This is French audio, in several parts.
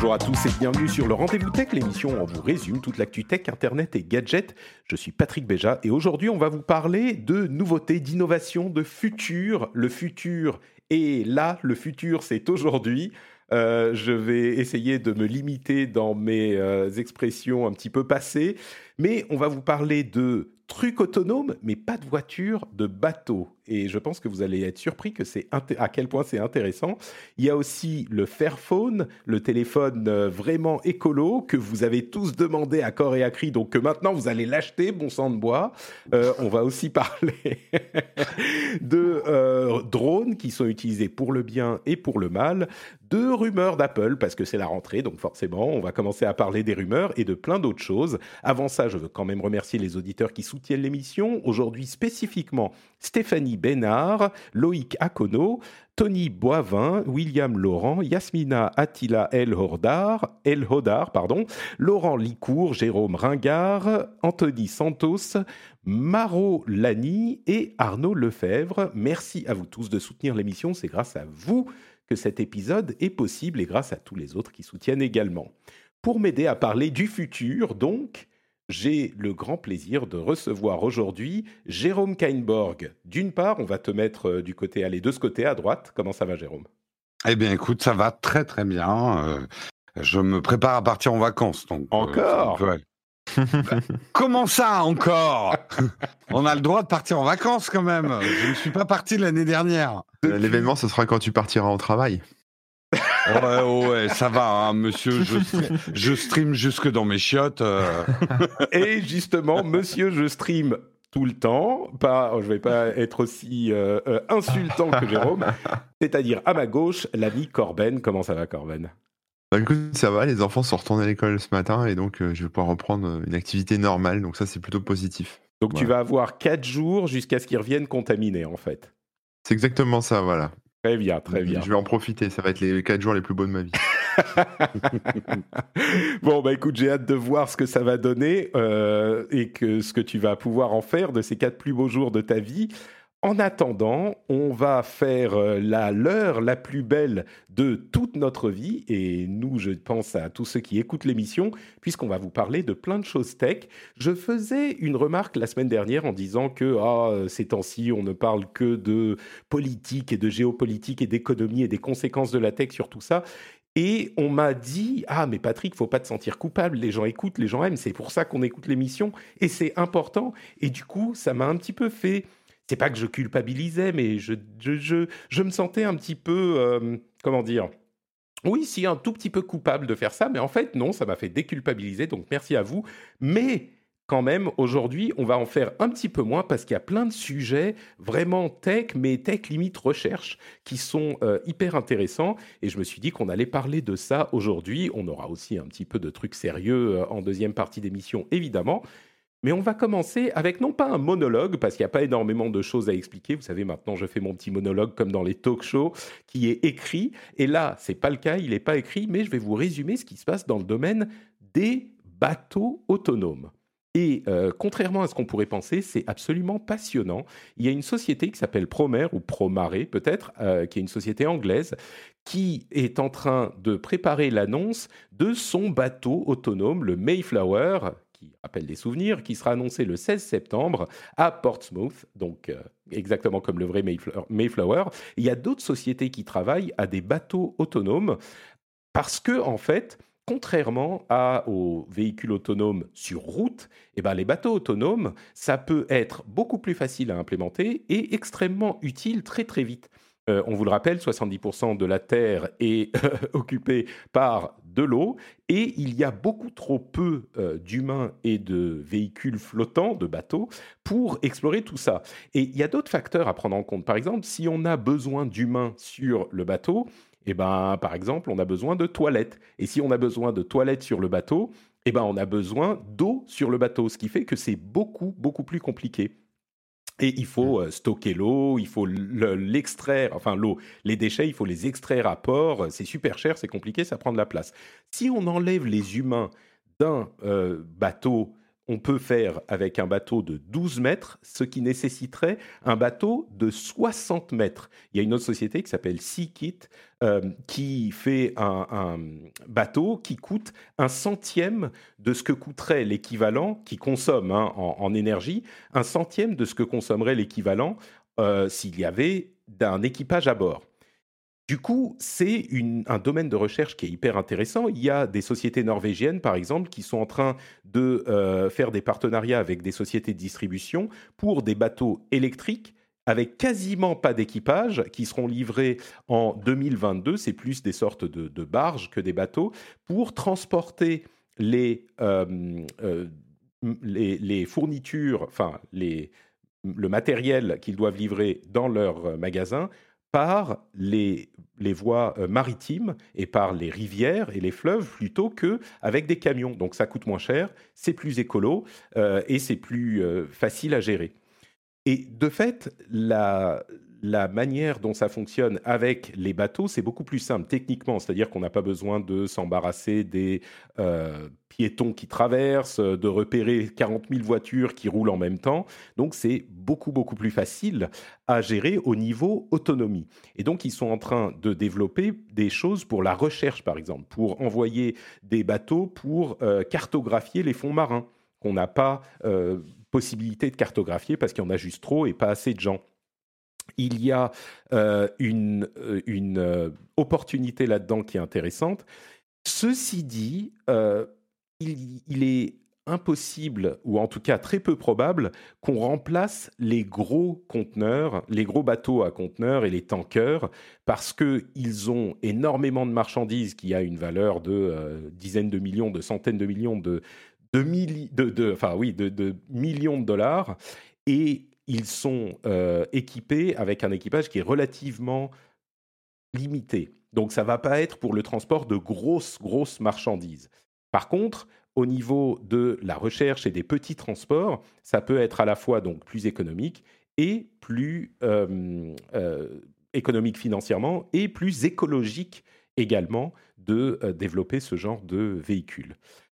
Bonjour à tous et bienvenue sur le Rendez-vous Tech, l'émission où on vous résume toute l'actu tech, internet et gadgets. Je suis Patrick Béja et aujourd'hui on va vous parler de nouveautés, d'innovation, de futur. Le futur est là, le futur c'est aujourd'hui. Euh, je vais essayer de me limiter dans mes euh, expressions un petit peu passées, mais on va vous parler de trucs autonomes, mais pas de voitures, de bateaux. Et je pense que vous allez être surpris que c'est à quel point c'est intéressant. Il y a aussi le Fairphone, le téléphone euh, vraiment écolo que vous avez tous demandé à corps et à cri, donc que maintenant vous allez l'acheter, bon sang de bois. Euh, on va aussi parler de euh, drones qui sont utilisés pour le bien et pour le mal, de rumeurs d'Apple parce que c'est la rentrée, donc forcément on va commencer à parler des rumeurs et de plein d'autres choses. Avant ça, je veux quand même remercier les auditeurs qui soutiennent l'émission. Aujourd'hui spécifiquement Stéphanie Bénard, Loïc Akono, Tony Boivin, William Laurent, Yasmina Attila El Hodar, pardon, Laurent Licourt, Jérôme Ringard, Anthony Santos, Maro Lani et Arnaud Lefebvre. Merci à vous tous de soutenir l'émission, c'est grâce à vous que cet épisode est possible et grâce à tous les autres qui soutiennent également. Pour m'aider à parler du futur, donc, j'ai le grand plaisir de recevoir aujourd'hui Jérôme Kainborg. D'une part, on va te mettre euh, du côté, allez, de ce côté à droite. Comment ça va, Jérôme? Eh bien, écoute, ça va très très bien. Euh, je me prépare à partir en vacances. Donc, euh, encore? Comment ça encore? On a le droit de partir en vacances quand même. Je ne suis pas parti l'année dernière. L'événement, ce sera quand tu partiras au travail. Ouais, ouais, ça va, hein, monsieur. Je, je, stream jusque dans mes chiottes. Euh. Et justement, monsieur, je stream tout le temps. Pas, je vais pas être aussi euh, euh, insultant que Jérôme. C'est-à-dire à ma gauche, l'ami Corben. Comment ça va, Corben? Bah, écoute, ça va, les enfants sont retournés à l'école ce matin et donc je vais pouvoir reprendre une activité normale, donc ça c'est plutôt positif. Donc tu vas avoir 4 jours jusqu'à ce qu'ils reviennent contaminés en fait. C'est exactement ça, voilà. Très bien, très bien. Je vais en profiter, ça va être les 4 jours les plus beaux de ma vie. bon, bah écoute, j'ai hâte de voir ce que ça va donner euh, et que, ce que tu vas pouvoir en faire de ces 4 plus beaux jours de ta vie. En attendant, on va faire euh, la l'heure la plus belle de toute notre vie, et nous, je pense à tous ceux qui écoutent l'émission, puisqu'on va vous parler de plein de choses tech. Je faisais une remarque la semaine dernière en disant que ah, ces temps-ci, on ne parle que de politique et de géopolitique et d'économie et des conséquences de la tech sur tout ça. Et on m'a dit ah mais Patrick, faut pas te sentir coupable. Les gens écoutent, les gens aiment. C'est pour ça qu'on écoute l'émission et c'est important. Et du coup, ça m'a un petit peu fait c'est pas que je culpabilisais, mais je, je, je, me sentais un petit peu, euh, comment dire, oui, si, un tout petit peu coupable de faire ça, mais en fait, non, ça m'a fait déculpabiliser, donc merci à vous. Mais quand même, aujourd'hui, on va en faire un petit peu moins parce qu'il y a plein de sujets vraiment tech, mais tech limite recherche, qui sont euh, hyper intéressants. Et je me suis dit qu'on allait parler de ça aujourd'hui. On aura aussi un petit peu de trucs sérieux euh, en deuxième partie d'émission, évidemment. Mais on va commencer avec non pas un monologue, parce qu'il n'y a pas énormément de choses à expliquer. Vous savez, maintenant, je fais mon petit monologue comme dans les talk shows, qui est écrit. Et là, c'est pas le cas, il n'est pas écrit, mais je vais vous résumer ce qui se passe dans le domaine des bateaux autonomes. Et euh, contrairement à ce qu'on pourrait penser, c'est absolument passionnant. Il y a une société qui s'appelle Promer, ou Promare peut-être, euh, qui est une société anglaise, qui est en train de préparer l'annonce de son bateau autonome, le Mayflower, qui rappelle des souvenirs, qui sera annoncé le 16 septembre à Portsmouth, donc euh, exactement comme le vrai Mayflower. Il y a d'autres sociétés qui travaillent à des bateaux autonomes parce que, en fait, contrairement aux véhicules autonomes sur route, eh ben, les bateaux autonomes, ça peut être beaucoup plus facile à implémenter et extrêmement utile très très vite. Euh, on vous le rappelle, 70% de la Terre est occupée par de l'eau et il y a beaucoup trop peu euh, d'humains et de véhicules flottants, de bateaux, pour explorer tout ça. Et il y a d'autres facteurs à prendre en compte. Par exemple, si on a besoin d'humains sur le bateau, eh ben, par exemple, on a besoin de toilettes. Et si on a besoin de toilettes sur le bateau, eh ben, on a besoin d'eau sur le bateau, ce qui fait que c'est beaucoup, beaucoup plus compliqué. Et il faut mmh. euh, stocker l'eau, il faut l'extraire, enfin l'eau, les déchets, il faut les extraire à port. C'est super cher, c'est compliqué, ça prend de la place. Si on enlève les humains d'un euh, bateau, on peut faire avec un bateau de 12 mètres, ce qui nécessiterait un bateau de 60 mètres. Il y a une autre société qui s'appelle SeaKit euh, qui fait un, bateau qui coûte un centième de ce que coûterait l'équivalent, qui consomme hein, en, énergie, un centième de ce que consommerait l'équivalent euh, s'il y avait d'un équipage à bord. Du coup, c'est un domaine de recherche qui est hyper intéressant. Il y a des sociétés norvégiennes, par exemple, qui sont en train de euh, faire des partenariats avec des sociétés de distribution pour des bateaux électriques avec quasiment pas d'équipage, qui seront livrés en 2022. C'est plus des sortes de, barges que des bateaux, pour transporter les, euh, euh, fournitures, enfin le matériel qu'ils doivent livrer dans leur magasin par les, les voies euh, maritimes et par les rivières et les fleuves plutôt que avec des camions. Donc ça coûte moins cher, c'est plus écolo euh, et c'est plus euh, facile à gérer. Et de fait, la, la manière dont ça fonctionne avec les bateaux, c'est beaucoup plus simple techniquement, c'est-à-dire qu'on n'a pas besoin de s'embarrasser des euh, piétons qui traversent, de repérer 40 000 voitures qui roulent en même temps. Donc c'est beaucoup, beaucoup plus facile à gérer au niveau autonomie. Et donc ils sont en train de développer des choses pour la recherche, par exemple, pour envoyer des bateaux pour euh, cartographier les fonds marins qu'on n'a pas euh, possibilité de cartographier parce qu'il y en a juste trop et pas assez de gens il y a euh, une, euh, euh, opportunité là-dedans qui est intéressante. Ceci dit, il, est impossible, ou en tout cas très peu probable, qu'on remplace les gros conteneurs, les gros bateaux à conteneurs et les tankers, parce qu'ils ont énormément de marchandises qui a une valeur de dizaines de millions, de centaines de millions de, de, de millions de dollars. Et ils sont euh, équipés avec un équipage qui est relativement limité. Donc ça va pas être pour le transport de grosses, grosses marchandises. Par contre, au niveau de la recherche et des petits transports, ça peut être à la fois donc plus économique et plus euh, euh, économique financièrement et plus écologique également de développer ce genre de véhicule.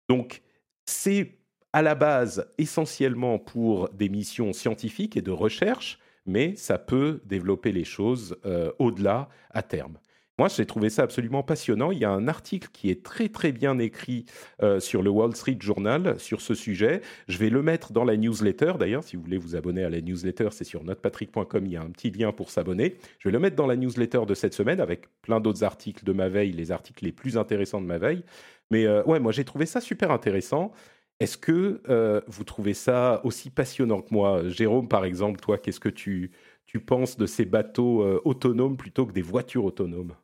Donc c'est à la base essentiellement pour des missions scientifiques et de recherche, mais ça peut développer les choses euh, au-delà à terme. Moi, j'ai trouvé ça absolument passionnant. Il y a un article qui est très très bien écrit euh, sur le Wall Street Journal sur ce sujet. Je vais le mettre dans la newsletter. D'ailleurs, si vous voulez vous abonner à la newsletter, c'est sur notrepatrick.com. Il y a un petit lien pour s'abonner. Je vais le mettre dans la newsletter de cette semaine avec plein d'autres articles de ma veille, les articles les plus intéressants de ma veille. Mais euh, ouais, moi j'ai trouvé ça super intéressant. Est-ce que euh, vous trouvez ça aussi passionnant que moi? Jérôme, par exemple, toi, qu'est-ce que tu, penses de ces bateaux euh, autonomes plutôt que des voitures autonomes?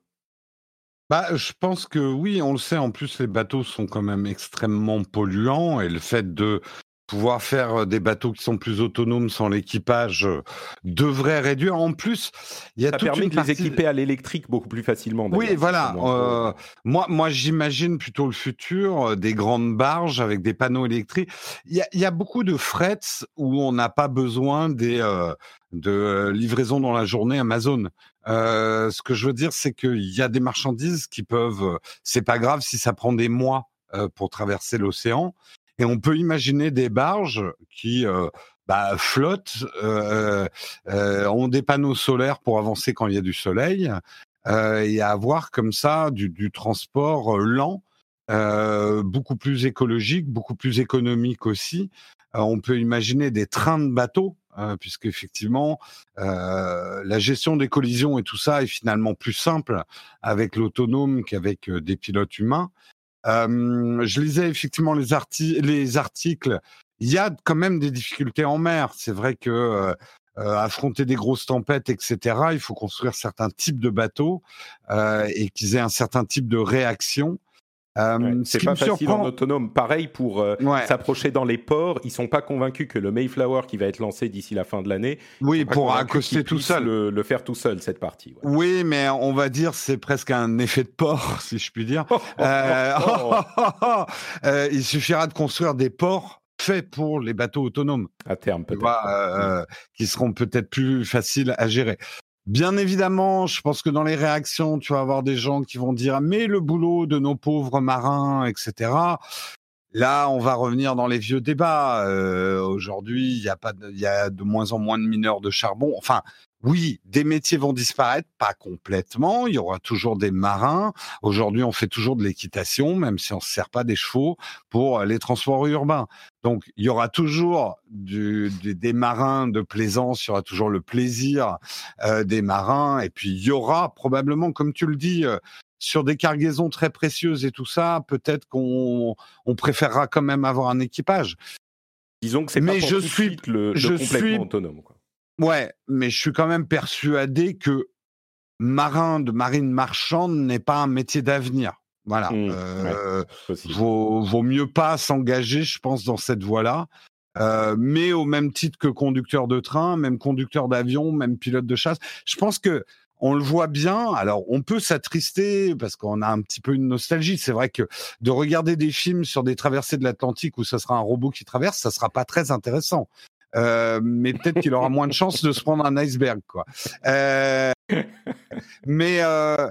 Bah, je pense que oui, on le sait. En plus, les bateaux sont quand même extrêmement polluants et le fait de pouvoir faire des bateaux qui sont plus autonomes sans l'équipage devrait réduire. En plus, il y a ça permet de les équiper à l'électrique beaucoup plus facilement. Oui, voilà. Euh, moi, moi, j'imagine plutôt le futur des grandes barges avec des panneaux électriques. Il y a, y a beaucoup de frets où on n'a pas besoin des euh, de livraisons dans la journée Amazon. Euh, ce que je veux dire, c'est qu'il y a des marchandises qui peuvent. C'est pas grave si ça prend des mois pour traverser l'océan. Et on peut imaginer des barges qui euh, bah, flottent, euh, euh, ont des panneaux solaires pour avancer quand il y a du soleil, et avoir comme ça du, du transport lent, beaucoup plus écologique, beaucoup plus économique aussi. on peut imaginer des trains de bateaux puisque effectivement la gestion des collisions et tout ça est finalement plus simple avec l'autonome qu'avec des pilotes humains. Euh, je lisais effectivement les, les articles. Il y a quand même des difficultés en mer. C'est vrai que euh, euh, affronter des grosses tempêtes, etc., il faut construire certains types de bateaux et qu'ils aient un certain type de réaction. Euh, c'est pas facile en autonome. Pareil pour euh, s'approcher dans les ports. Ils sont pas convaincus que le Mayflower qui va être lancé d'ici la fin de l'année, oui, pour accoster tout seul, le, faire tout seul cette partie. Oui, mais on va dire c'est presque un effet de port, si je puis dire. Euh, il suffira de construire des ports faits pour les bateaux autonomes. À terme, peut-être. qui seront peut-être plus faciles à gérer. Bien évidemment, je pense que dans les réactions, tu vas avoir des gens qui vont dire mais le boulot de nos pauvres marins, etc. Là, on va revenir dans les vieux débats. Euh, aujourd'hui, il y a pas, il y a de moins en moins de mineurs de charbon. Enfin, oui, des métiers vont disparaître, pas complètement. Il y aura toujours des marins. Aujourd'hui, on fait toujours de l'équitation, même si on ne se sert pas des chevaux pour les transports urbains. Donc, il y aura toujours du, des marins de plaisance, il y aura toujours le plaisir euh, des marins. Et puis, il y aura probablement, comme tu le dis, euh, sur des cargaisons très précieuses et tout ça, peut-être qu'on on préférera quand même avoir un équipage. Disons que c'est pas pour je tout suis, suite le, je complètement suis, autonome. Quoi. Ouais, mais je suis quand même persuadé que marin de marine marchande n'est pas un métier d'avenir. Voilà. Mmh, euh, vaut, mieux pas s'engager, je pense, dans cette voie-là. Euh, mais au même titre que conducteur de train, même conducteur d'avion, même pilote de chasse. Je pense que on le voit bien. Alors, on peut s'attrister parce qu'on a un petit peu une nostalgie. C'est vrai que de regarder des films sur des traversées de l'Atlantique où ça sera un robot qui traverse, ça sera pas très intéressant. Euh, mais peut-être qu'il aura moins de chances de se prendre un iceberg, quoi. Euh, mais euh,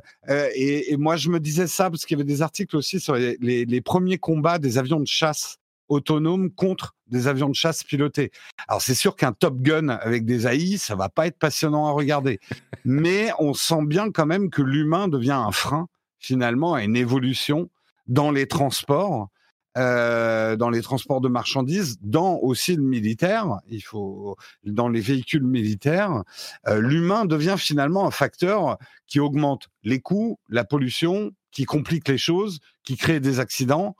et, moi je me disais ça parce qu'il y avait des articles aussi sur les, premiers combats des avions de chasse autonomes contre des avions de chasse pilotés. Alors c'est sûr qu'un Top Gun avec des AI, ça va pas être passionnant à regarder, mais on sent bien quand même que l'humain devient un frein finalement à une évolution dans les transports euh, dans les transports de marchandises, dans aussi le militaire, il faut dans les véhicules militaires, euh, l'humain devient finalement un facteur qui augmente les coûts, la pollution, qui complique les choses, qui crée des accidents.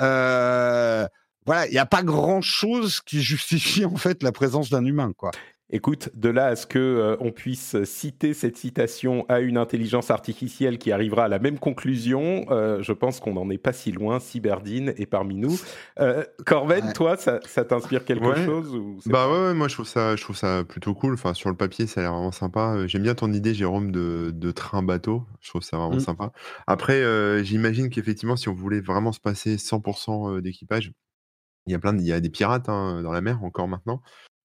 Euh, voilà, il n'y a pas grand chose qui justifie en fait la présence d'un humain, quoi. Écoute, de là à ce que euh, on puisse citer cette citation à une intelligence artificielle qui arrivera à la même conclusion, euh, je pense qu'on n'en est pas si loin. Cyberdine est parmi nous. Euh, Corben, toi, ça, t'inspire quelque chose ou Bah ouais, moi je trouve ça, je trouve ça plutôt cool. Enfin, sur le papier, ça a l'air vraiment sympa. J'aime bien ton idée, Jérôme, de, train bateau. Je trouve ça vraiment mm. sympa. Après, j'imagine qu'effectivement, si on voulait vraiment se passer 100% d'équipage, il y a plein, il y a des pirates hein, dans la mer encore maintenant.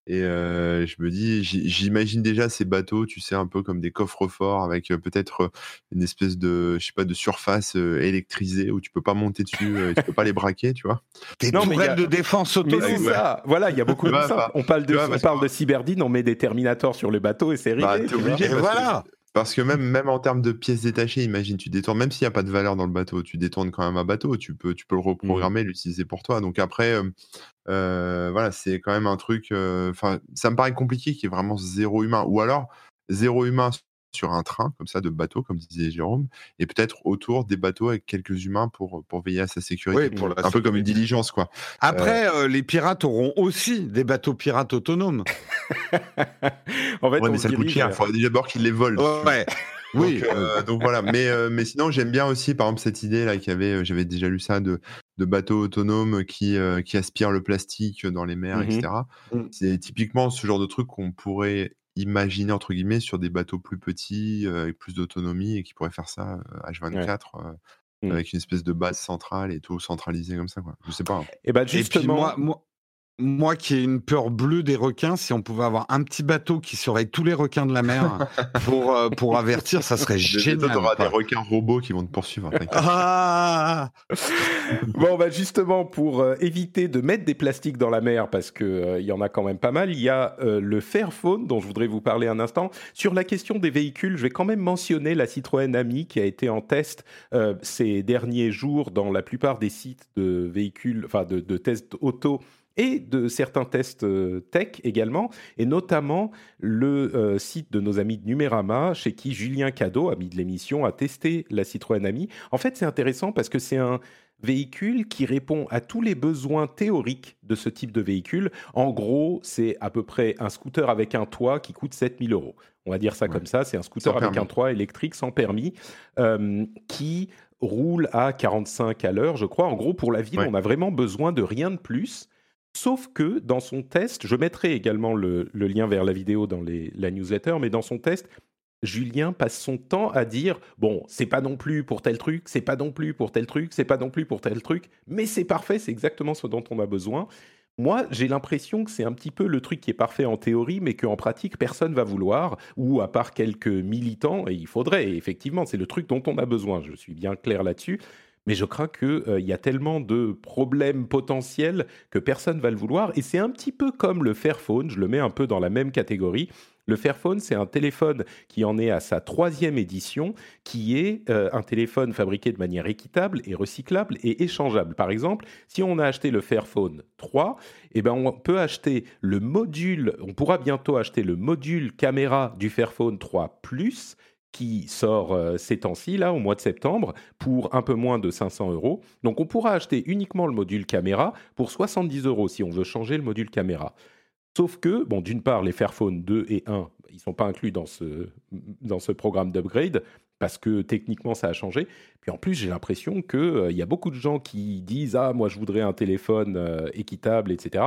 Et je me dis, j'imagine déjà ces bateaux, tu sais, un peu comme des coffres-forts avec peut-être une espèce de, je sais pas, de surface électrisée où tu peux pas monter dessus, tu peux pas les braquer, tu vois? Des non, mais de défense autonome. ça. Voilà, il y a beaucoup de ça. On parle de, on parle de cyberdine, on met des Terminators sur le bateau et c'est bah, réglé. obligé. voilà. Parce que même, même en termes de pièces détachées, imagine, tu détournes, même s'il n'y a pas de valeur dans le bateau, tu détournes quand même un bateau, tu peux, tu peux le mmh. reprogrammer, l'utiliser pour toi. Donc après, euh, voilà, c'est quand même un truc. Enfin, ça me paraît compliqué qu'il y ait vraiment zéro humain. Ou alors, zéro humain sur un train, comme ça, de bateau, comme disait Jérôme, et peut-être autour des bateaux avec quelques humains pour, pour veiller à sa sécurité. un peu comme une diligence, quoi. Après, les pirates auront aussi des bateaux pirates autonomes. en fait, mais ça coûte cher. Il faudrait déjà d'abord qu'ils les volent. Ouais. Oui, donc, euh, donc voilà. Mais, euh, mais sinon, j'aime bien aussi, par exemple, cette idée là qu'il y avait, j'avais déjà lu ça, de, de bateaux autonomes qui, euh, qui aspirent le plastique dans les mers, etc. Mmh. C'est typiquement ce genre de truc qu'on pourrait imaginer entre guillemets sur des bateaux plus petits avec plus d'autonomie et qui pourraient faire ça H24 mmh. avec une espèce de base centrale et tout centralisé comme ça quoi. Je sais pas. Hein. Et ben justement, moi, moi qui ai une peur bleue des requins, si on pouvait avoir un petit bateau qui surveille tous les requins de la mer pour, euh, pour avertir, ça serait génial. Tu auras des requins robots qui vont te poursuivre. Ah bon, bah justement, pour euh, éviter de mettre des plastiques dans la mer, parce qu'il euh, il y en a quand même pas mal, il y a le Fairphone dont je voudrais vous parler un instant. Sur la question des véhicules, je vais quand même mentionner la Citroën Ami qui a été en test ces derniers jours dans la plupart des sites de véhicules, enfin de, de tests auto et de certains tests euh, tech également, et notamment le euh, site de nos amis de Numérama, chez qui Julien Cadeau, ami de l'émission, a testé la Citroën Ami. En fait, c'est intéressant parce que c'est un véhicule qui répond à tous les besoins théoriques de ce type de véhicule. En gros, c'est à peu près un scooter avec un toit qui coûte 7000 euros. On va dire ça comme ça, c'est un scooter avec un toit électrique sans permis euh, qui roule à 45 à l'heure, je crois. En gros, pour la ville, on a vraiment besoin de rien de plus. Sauf que dans son test, je mettrai également le, lien vers la vidéo dans la newsletter, mais dans son test, Julien passe son temps à dire bon, c'est pas non plus pour tel truc, c'est pas non plus pour tel truc, c'est pas non plus pour tel truc, mais c'est parfait, c'est exactement ce dont on a besoin. Moi, j'ai l'impression que c'est un petit peu le truc qui est parfait en théorie, mais qu'en pratique, personne va vouloir, ou à part quelques militants, et il faudrait, effectivement, c'est le truc dont on a besoin, je suis bien clair là-dessus, mais je crains qu'il il y a tellement de problèmes potentiels que personne va le vouloir. Et c'est un petit peu comme le Fairphone, je le mets un peu dans la même catégorie. Le Fairphone, c'est un téléphone qui en est à sa troisième édition, qui est euh, un téléphone fabriqué de manière équitable et recyclable et échangeable. Par exemple, si on a acheté le Fairphone 3, eh ben on peut acheter le module, on pourra bientôt acheter le module caméra du Fairphone 3 Plus qui sort euh, ces temps-ci, là, au mois de septembre, pour un peu moins de 500 euros. Donc on pourra acheter uniquement le module caméra pour 70 euros si on veut changer le module caméra. Sauf que, bon, d'une part, les Fairphone 2 et 1, ils ne sont pas inclus dans ce, dans ce programme d'upgrade parce que techniquement ça a changé. Puis en plus, j'ai l'impression qu'il euh, y a beaucoup de gens qui disent Ah, moi je voudrais un téléphone euh, équitable, etc.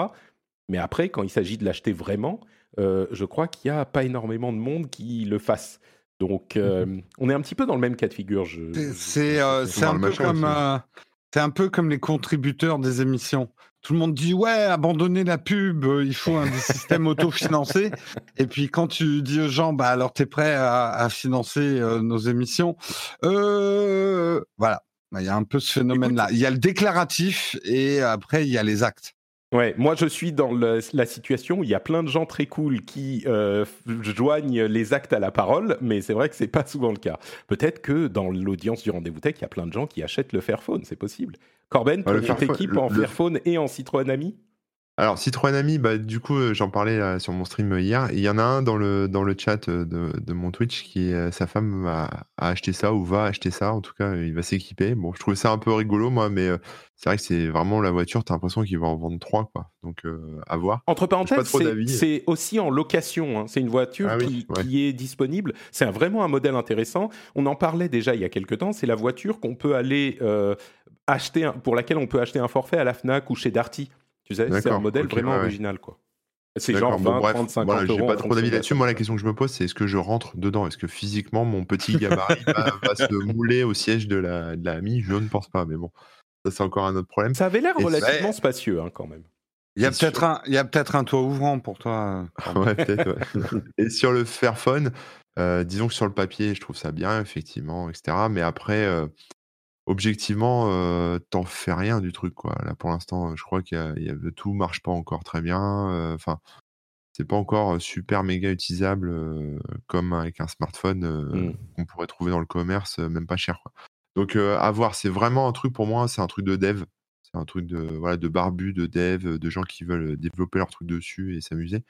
Mais après, quand il s'agit de l'acheter vraiment, euh, je crois qu'il n'y a pas énormément de monde qui le fasse. Donc, mhm. on est un petit peu dans le même cas de figure. C'est un, peu comme, un peu comme les contributeurs des émissions tout le monde dit ouais, abandonner la pub, euh, il faut un système autofinancé. Et puis quand tu dis aux gens, bah alors t'es prêt à, financer euh, nos émissions, euh, voilà, il y a un peu ce phénomène-là. Il y a le déclaratif et après il y a les actes. Ouais, moi je suis dans la situation où il y a plein de gens très cool qui euh, joignent les actes à la parole, mais c'est vrai que c'est pas souvent le cas. Peut-être que dans l'audience du rendez-vous tech, il y a plein de gens qui achètent le Fairphone, c'est possible. Corben, tu as équipe en Fairphone et en Citroën Ami? Alors, Citroën Ami, bah, du coup, euh, j'en parlais euh, sur mon stream euh, hier. Il y en a un dans le, dans le chat de, de mon Twitch qui, sa femme a, acheté ça ou va acheter ça. En tout cas, il va s'équiper. Bon, je trouvais ça un peu rigolo, moi, mais c'est vrai que c'est vraiment la voiture. Tu as l'impression qu'il va en vendre trois, quoi. Donc, à voir. Entre parenthèses, c'est aussi en location. Hein. C'est une voiture ah qui, qui, est disponible. C'est vraiment un modèle intéressant. On en parlait déjà il y a quelques temps. C'est la voiture qu'on peut aller acheter, pour laquelle on peut acheter un forfait à la Fnac ou chez Darty. Tu sais, c'est un modèle vraiment original, quoi. C'est genre 20, 30, 50 voilà, J'ai pas trop d'avis là-dessus. Moi, la question que je me pose, c'est est-ce que je rentre dedans? Est-ce que physiquement, mon petit gabarit va, se mouler au siège de la, de la AMI Je ne pense pas, mais bon, ça, c'est encore un autre problème. Ça avait l'air relativement spacieux, hein, quand même. Il y a peut-être un, il y a peut-être un toit ouvrant pour toi. ouais, peut-être. Et sur le Fairphone, euh, disons que sur le papier, je trouve ça bien, effectivement, etc. Mais après, euh, objectivement, euh, t'en fais rien du truc, quoi. Là, pour l'instant, je crois que tout marche pas encore très bien. Euh, enfin, c'est pas encore super méga utilisable comme avec un smartphone mmh. qu'on pourrait trouver dans le commerce, même pas cher, quoi. Donc, à voir. C'est vraiment un truc pour moi, c'est un truc de dev. C'est un truc de voilà de barbu, de dev, de gens qui veulent développer leur truc dessus et s'amuser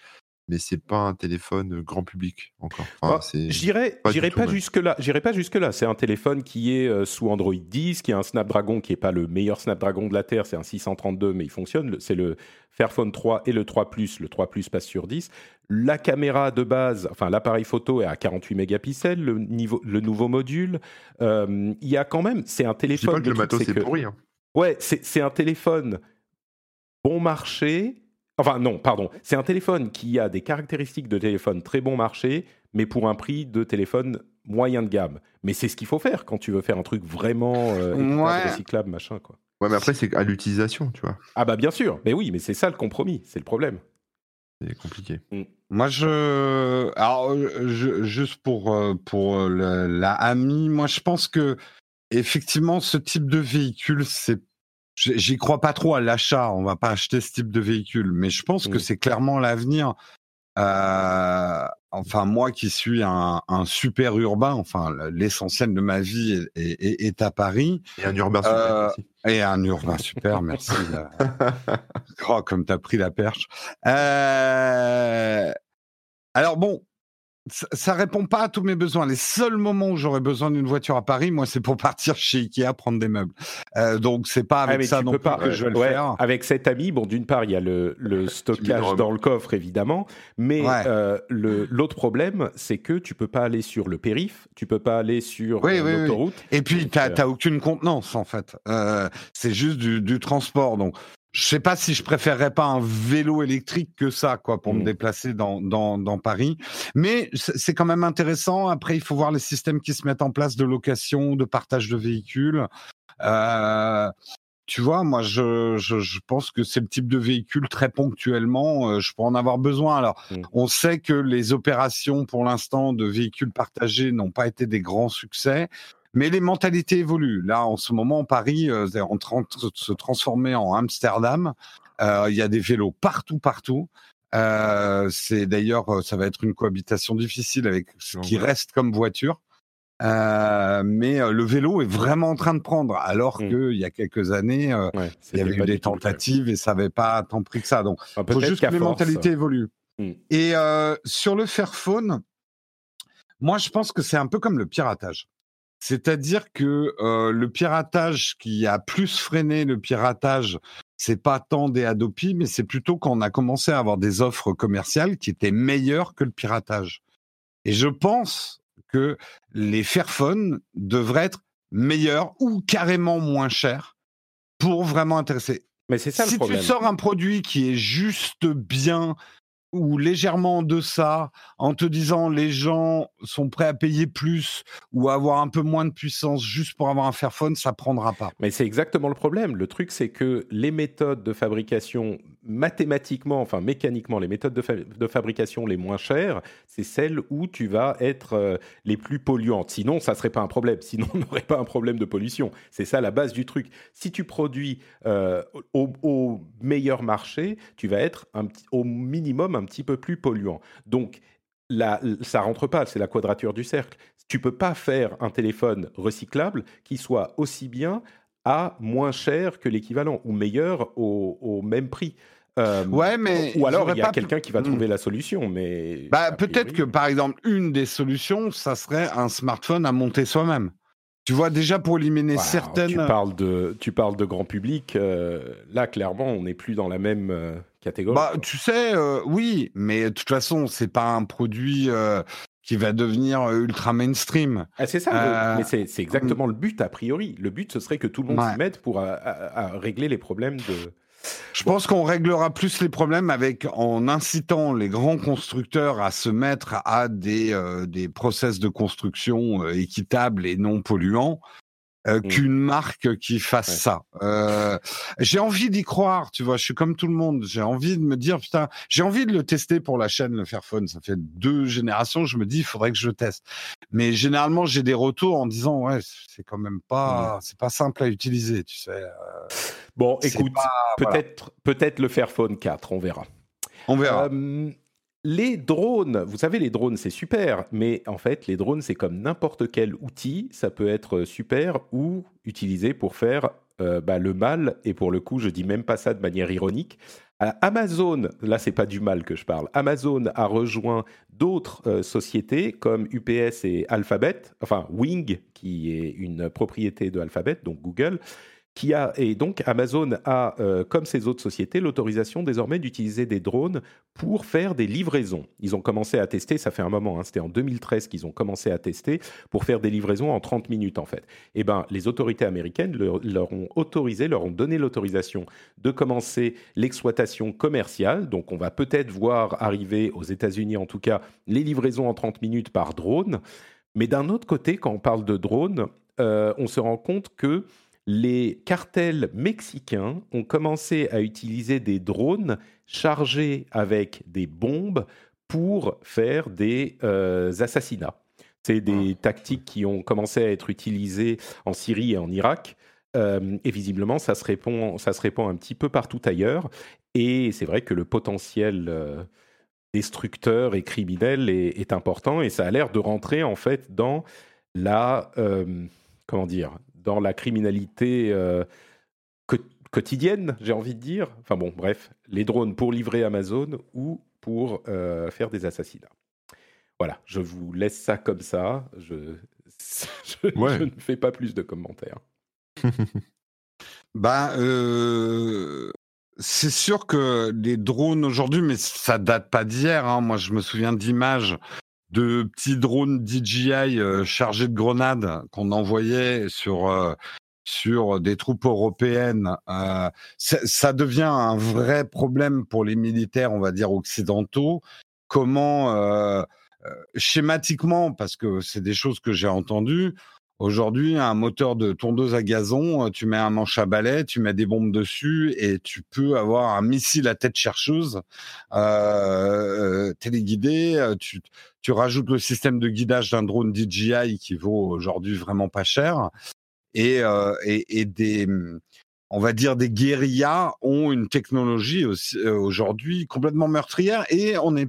mais c'est pas un téléphone grand public encore. Enfin, bah, j'irai, j'irai pas jusque là. J'irai pas jusque là. C'est un téléphone qui est sous Android 10, qui a un Snapdragon qui est pas le meilleur Snapdragon de la terre, c'est un 632, mais il fonctionne. C'est le Fairphone 3 et le 3 Plus. Le 3 Plus passe sur 10. La caméra de base, enfin l'appareil photo est à 48 mégapixels. Le niveau, le nouveau module. il y a quand même, c'est un téléphone. Je pas que le matos c'est pourri. Hein. Ouais, c'est un téléphone bon marché Enfin, non, pardon. C'est un téléphone qui a des caractéristiques de téléphone très bon marché, mais pour un prix de téléphone moyen de gamme. Mais c'est ce qu'il faut faire quand tu veux faire un truc vraiment euh, recyclable, machin, quoi. Ouais, mais après, c'est à l'utilisation, tu vois. Ah, bah, bien sûr. Mais oui, mais c'est ça le compromis. C'est le problème. C'est compliqué. Mm. Moi, je. Alors, juste pour, euh, pour la AMI, moi, je pense que, effectivement, ce type de véhicule, c'est J'y crois pas trop à l'achat. On va pas acheter ce type de véhicule, mais je pense que c'est clairement l'avenir. Euh, enfin, moi qui suis un, super urbain, enfin l'essentiel de ma vie est, à Paris. Et un urbain super. Euh, et un urbain super, merci. oh, comme tu as pris la perche. Euh, alors bon, ça, répond pas à tous mes besoins. Les seuls moments où j'aurais besoin d'une voiture à Paris, moi, c'est pour partir chez Ikea prendre des meubles. Euh, donc c'est pas avec ça non plus que je vais le faire. Avec cet ami, bon, d'une part, il y a le, le stockage dans le coffre, évidemment, mais euh, l'autre problème, c'est que tu peux pas aller sur le périph, tu peux pas aller sur euh, l'autoroute. Et puis, tu n'as aucune contenance, en fait. c'est juste du, du transport. Donc, je sais pas si je préférerais pas un vélo électrique que ça, quoi, pour me mmh. déplacer dans, dans, dans Paris. Mais c'est quand même intéressant. Après, il faut voir les systèmes qui se mettent en place de location, de partage de véhicules. Euh, tu vois, moi, je, je, je pense que c'est le type de véhicule très ponctuellement, euh, je pourrais en avoir besoin. Alors, mmh. on sait que les opérations pour l'instant de véhicules partagés n'ont pas été des grands succès. Mais les mentalités évoluent. Là, en ce moment, Paris euh, est en train de se transformer en Amsterdam. Euh, il y a des vélos partout, partout. Euh, c'est d'ailleurs, ça va être une cohabitation difficile avec ce qui reste comme voiture. Euh, mais le vélo est vraiment en train de prendre, alors mmh. qu'il y a quelques années, il y avait eu des tentatives et ça n'avait pas tant pris que ça. Donc, il faut juste que les mentalités évoluent. Mmh. Et sur le Fairphone, moi, je pense que c'est un peu comme le piratage. C'est-à-dire que le piratage qui a plus freiné le piratage, c'est pas tant des Adopi, mais c'est plutôt quand on a commencé à avoir des offres commerciales qui étaient meilleures que le piratage. Et je pense que les Fairphone devraient être meilleurs ou carrément moins chers pour vraiment intéresser. Mais c'est ça si le problème. Si tu sors un produit qui est juste bien ou légèrement en deçà, en te disant les gens sont prêts à payer plus ou à avoir un peu moins de puissance juste pour avoir un Fairphone, ça prendra pas. Mais c'est exactement le problème. Le truc, c'est que les méthodes de fabrication mathématiquement, enfin mécaniquement, les méthodes de, fabrication les moins chères, c'est celles où tu vas être euh, les plus polluantes. Sinon, ça serait pas un problème. Sinon, on n'aurait pas un problème de pollution. C'est ça la base du truc. Si tu produis euh, au, meilleur marché, tu vas être au minimum un petit peu plus polluant. Donc, ça ça rentre pas, c'est la quadrature du cercle. Tu peux pas faire un téléphone recyclable qui soit aussi bien à moins cher que l'équivalent ou meilleur au même prix. Euh, ouais, mais ou alors il y a quelqu'un qui va hmm. trouver la solution, mais bah, peut-être que par exemple une des solutions, ça serait un smartphone à monter soi-même. Tu vois déjà pour éliminer certaines. Tu parles de tu parles de grand public. Euh, là, clairement, on n'est plus dans la même euh, catégorie. Bah, tu sais, oui, mais de toute façon, c'est pas un produit qui va devenir ultra mainstream. Ah, c'est ça, mais c'est exactement le but a priori. Le but, ce serait que tout le monde s'y mette pour régler les problèmes de. Je pense qu'on réglera plus les problèmes avec en incitant les grands constructeurs à se mettre à des euh, des process de construction euh, équitables et non polluants. Euh, mmh. qu'une marque qui fasse ça. j'ai envie d'y croire, tu vois. Je suis comme tout le monde. J'ai envie de me dire putain, j'ai envie de le tester pour la chaîne le Fairphone. Ça fait deux générations. Je me dis, il faudrait que je teste. Mais généralement, j'ai des retours en disant ouais, c'est quand même pas, mmh. c'est pas simple à utiliser, tu sais. Bon, écoute, peut-être peut-être le Fairphone 4, on verra. On verra. Euh, les drones, vous savez, les drones, c'est super, mais en fait, les drones, c'est comme n'importe quel outil. Ça peut être super ou utilisé pour faire euh, bah, le mal. Et pour le coup, je dis même pas ça de manière ironique. Euh, Amazon, là, c'est pas du mal que je parle. Amazon a rejoint d'autres sociétés comme UPS et Alphabet, enfin Wing, qui est une propriété de Alphabet, donc Google, qui a et donc Amazon a, euh, comme ces autres sociétés, l'autorisation désormais d'utiliser des drones pour faire des livraisons. Ils ont commencé à tester, ça fait un moment, hein, c'était en 2013 qu'ils ont commencé à tester pour faire des livraisons en 30 minutes en fait. Eh ben, les autorités américaines leur, ont autorisé, leur ont donné l'autorisation de commencer l'exploitation commerciale. Donc, on va peut-être voir arriver aux États-Unis, en tout cas, les livraisons en 30 minutes par drone. Mais d'un autre côté, quand on parle de drone, euh, on se rend compte que les cartels mexicains ont commencé à utiliser des drones chargés avec des bombes pour faire des euh, assassinats. C'est des ah. tactiques qui ont commencé à être utilisées en Syrie et en Irak. Euh, et visiblement, ça se, répond, ça se répand un petit peu partout ailleurs. Et c'est vrai que le potentiel euh, destructeur et criminel est, est, important. Et ça a l'air de rentrer en fait dans la comment dire dans la criminalité euh, quotidienne, j'ai envie de dire. Enfin bon, bref, les drones pour livrer Amazon ou pour euh, faire des assassinats. Voilà, je vous laisse ça comme ça. Je, je, ne fais pas plus de commentaires. bah, euh, c'est sûr que les drones aujourd'hui, mais ça date pas d'hier. Hein. Moi, je me souviens d'images de petits drones DJI euh, chargés de grenades qu'on envoyait sur euh, sur des troupes européennes, euh, ça devient un vrai problème pour les militaires, on va dire occidentaux. Comment schématiquement, parce que c'est des choses que j'ai entendues, Aujourd'hui, un moteur de tondeuse à gazon, tu mets un manche à balai, tu mets des bombes dessus et tu peux avoir un missile à tête chercheuse euh, téléguidé. Tu, tu rajoutes le système de guidage d'un drone DJI qui vaut aujourd'hui vraiment pas cher et, euh, et, et des on va dire des guérillas ont une technologie aujourd'hui complètement meurtrière et on est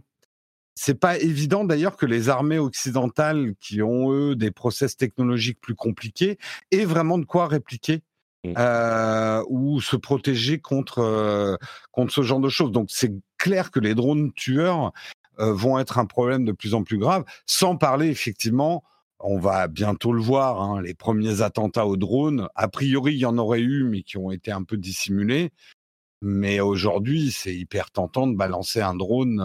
c'est pas évident d'ailleurs que les armées occidentales qui ont eux des process technologiques plus compliqués aient vraiment de quoi répliquer mmh. euh, ou se protéger contre euh, contre ce genre de choses. Donc c'est clair que les drones tueurs euh, vont être un problème de plus en plus grave, sans parler effectivement. On va bientôt le voir, hein, les premiers attentats aux drones. A priori, il y en aurait eu, mais qui ont été un peu dissimulés. Mais aujourd'hui, c'est hyper tentant de balancer un drone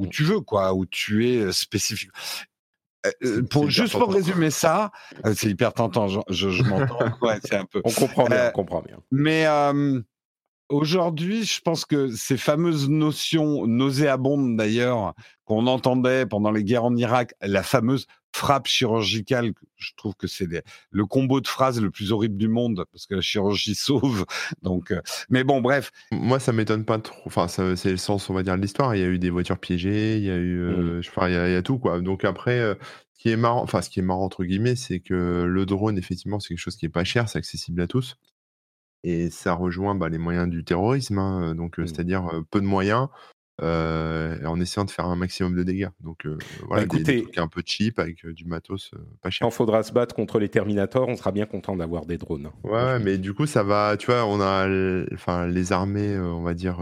où tu veux, quoi, où tu es spécifique. pour juste pour résumer ça, c'est hyper tentant. Je, je, m'entends. Ouais, c'est un peu. On comprend bien. on comprend bien. Mais aujourd'hui, je pense que ces fameuses notions nauséabondes d'ailleurs qu'on entendait pendant les guerres en Irak, la fameuse frappe chirurgicale, je trouve que c'est le combo de phrases le plus horrible du monde parce que la chirurgie sauve. Donc, euh, mais bon, bref. Moi, ça m'étonne pas trop. Enfin, c'est le sens, on va dire, de l'histoire. Il y a eu des voitures piégées, il y a eu, euh, mmh. enfin, il y, a, tout quoi. Donc après. Euh, ce qui est marrant, enfin ce qui est marrant entre guillemets, c'est que le drone, effectivement, c'est quelque chose qui est pas cher, c'est accessible à tous. Et ça rejoint bah, les moyens du terrorisme, hein, donc mmh. c'est-à-dire peu de moyens, en essayant de faire un maximum de dégâts. Donc euh, voilà, bah, des, trucs un peu cheap avec euh, du matos pas cher. Quand faudra se battre contre les Terminators, on sera bien content d'avoir des drones. Hein. Ouais, mais du coup ça va, tu vois, on a, enfin les armées, on va dire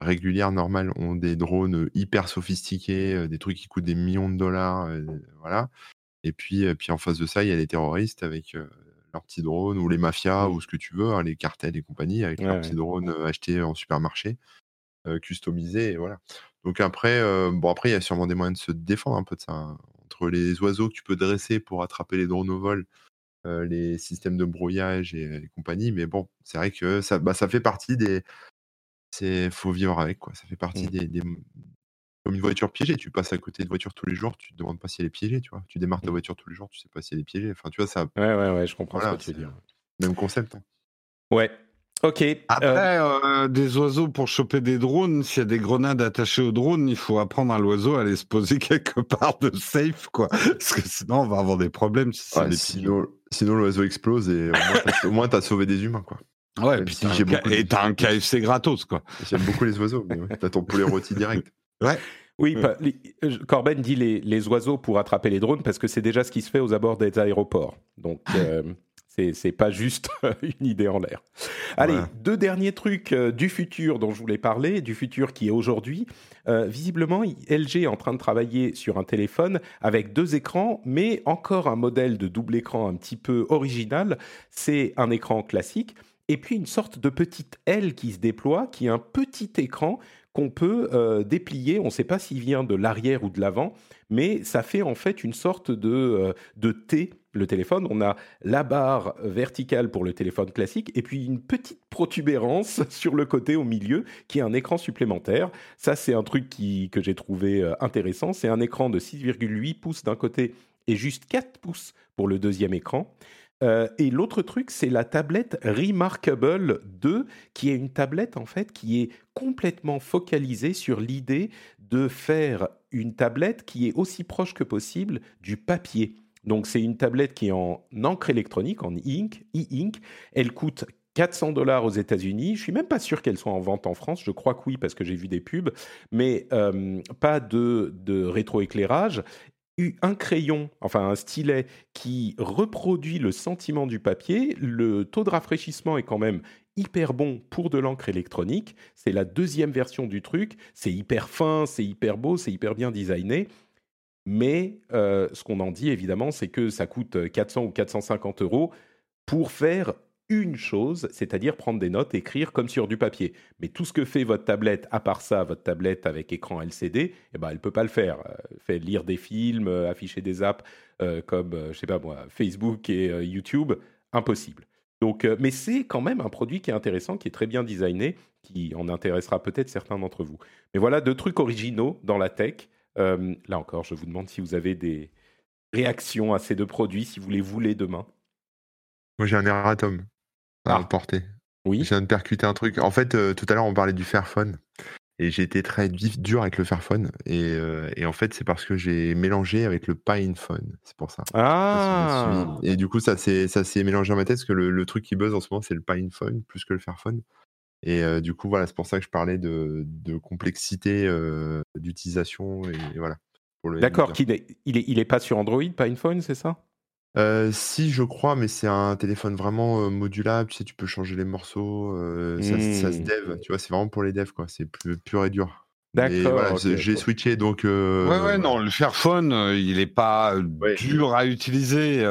régulières normales ont des drones hyper sophistiqués, des trucs qui coûtent des millions de dollars, voilà. Et puis, puis en face de ça, il y a les terroristes avec leurs petits drones ou les mafias mmh. ou ce que tu veux, hein, les cartels et compagnie avec leurs petits drones achetés en supermarché customisé, et voilà. Donc après, bon après il y a sûrement des moyens de se défendre un peu de ça, hein. Entre les oiseaux que tu peux dresser pour attraper les drones au vol, les systèmes de brouillage et, compagnie, mais bon, c'est vrai que ça, bah, ça fait partie des c'est faut vivre avec quoi, ça fait partie mmh. des comme une voiture piégée, tu passes à côté de voiture tous les jours, tu te demandes pas si elle est piégée, tu vois? Tu démarres ta mmh. voiture tous les jours, tu sais pas si elle est piégée, enfin tu vois? Ça Ouais, ouais, ouais, je comprends ce que tu veux dire. même concept, hein. Ouais. Ok. Après, euh, euh, des oiseaux pour choper des drones, s'il y a des grenades attachées aux drones, il faut apprendre à l'oiseau à aller se poser quelque part de safe, quoi. Parce que sinon, on va avoir des problèmes. Si sinon, sinon l'oiseau explose et au moins, t'as sauvé des humains, quoi. Ouais, et puis t'as un, KFC gratos, quoi. J'aime beaucoup les oiseaux, mais t'as ton poulet rôti direct. Ouais. Oui, euh, Corben dit les, les, oiseaux pour attraper les drones parce que c'est déjà ce qui se fait aux abords des aéroports. Donc, c'est pas juste une idée en l'air. Allez, deux derniers trucs euh, du futur dont je voulais parler, du futur qui est aujourd'hui. Euh, visiblement, LG est en train de travailler sur un téléphone avec deux écrans, mais encore un modèle de double écran un petit peu original. C'est un écran classique et puis une sorte de petite aile qui se déploie, qui est un petit écran qu'on peut euh, déplier. On ne sait pas s'il vient de l'arrière ou de l'avant, mais ça fait en fait une sorte de, de T le téléphone, on a la barre verticale pour le téléphone classique et puis une petite protubérance sur le côté au milieu qui est un écran supplémentaire. Ça, c'est un truc que j'ai trouvé euh, intéressant. C'est un écran de 6,8 pouces d'un côté et juste 4 pouces pour le deuxième écran. Euh, et l'autre truc, c'est la tablette Remarkable 2, qui est une tablette en fait qui est complètement focalisée sur l'idée de faire une tablette qui est aussi proche que possible du papier. Donc c'est une tablette qui est en encre électronique, en e-ink. E-ink. Elle coûte 400 dollars aux États-Unis. Je suis même pas sûr qu'elle soit en vente en France. Je crois que oui parce que j'ai vu des pubs, mais euh, pas de, de rétroéclairage. Un crayon, enfin un stylet qui reproduit le sentiment du papier. Le taux de rafraîchissement est quand même hyper bon pour de l'encre électronique. C'est la deuxième version du truc. C'est hyper fin, c'est hyper beau, c'est hyper bien designé. Mais euh, ce qu'on en dit, évidemment, c'est que ça coûte 400 ou 450 euros pour faire une chose, c'est-à-dire prendre des notes, écrire comme sur du papier. Mais tout ce que fait votre tablette, à part ça, votre tablette avec écran LCD, eh ben, elle ne peut pas le faire. Euh, fait lire des films, euh, afficher des apps comme, je sais pas moi, Facebook et YouTube, impossible. Donc, mais c'est quand même un produit qui est intéressant, qui est très bien designé, qui en intéressera peut-être certains d'entre vous. Mais voilà deux trucs originaux dans la tech. Euh, là encore, je vous demande si vous avez des, réaction à ces deux produits si vous les voulez demain Moi, j'ai un erratum à Ah. porter. Oui. Je viens de percuter un truc. En fait, euh, tout à l'heure, on parlait du Fairphone. Et j'ai été très vif, dur avec le Fairphone. Et, euh, et en fait, c'est parce que j'ai mélangé avec le PinePhone. C'est pour ça. Ah. Et du coup, ça s'est ça s'est mélangé dans ma tête parce que le, le truc qui buzz en ce moment, c'est le PinePhone plus que le Fairphone. Et euh, du coup, voilà, c'est pour ça que je parlais de, de complexité euh, d'utilisation. Et, et voilà. D'accord, il, est, il est pas sur Android, pas iPhone, c'est ça? Euh, si, je crois, mais c'est un téléphone vraiment euh, modulable. Tu sais, tu peux changer les morceaux. euh, ça, ça se Hmm. dev. Tu vois, c'est vraiment pour les devs, quoi. C'est pu- pur et dur. D'accord. voilà, j'ai switché, donc. euh, Ouais, ouais, non, le Fairphone, euh, il est pas Ouais. dur à utiliser.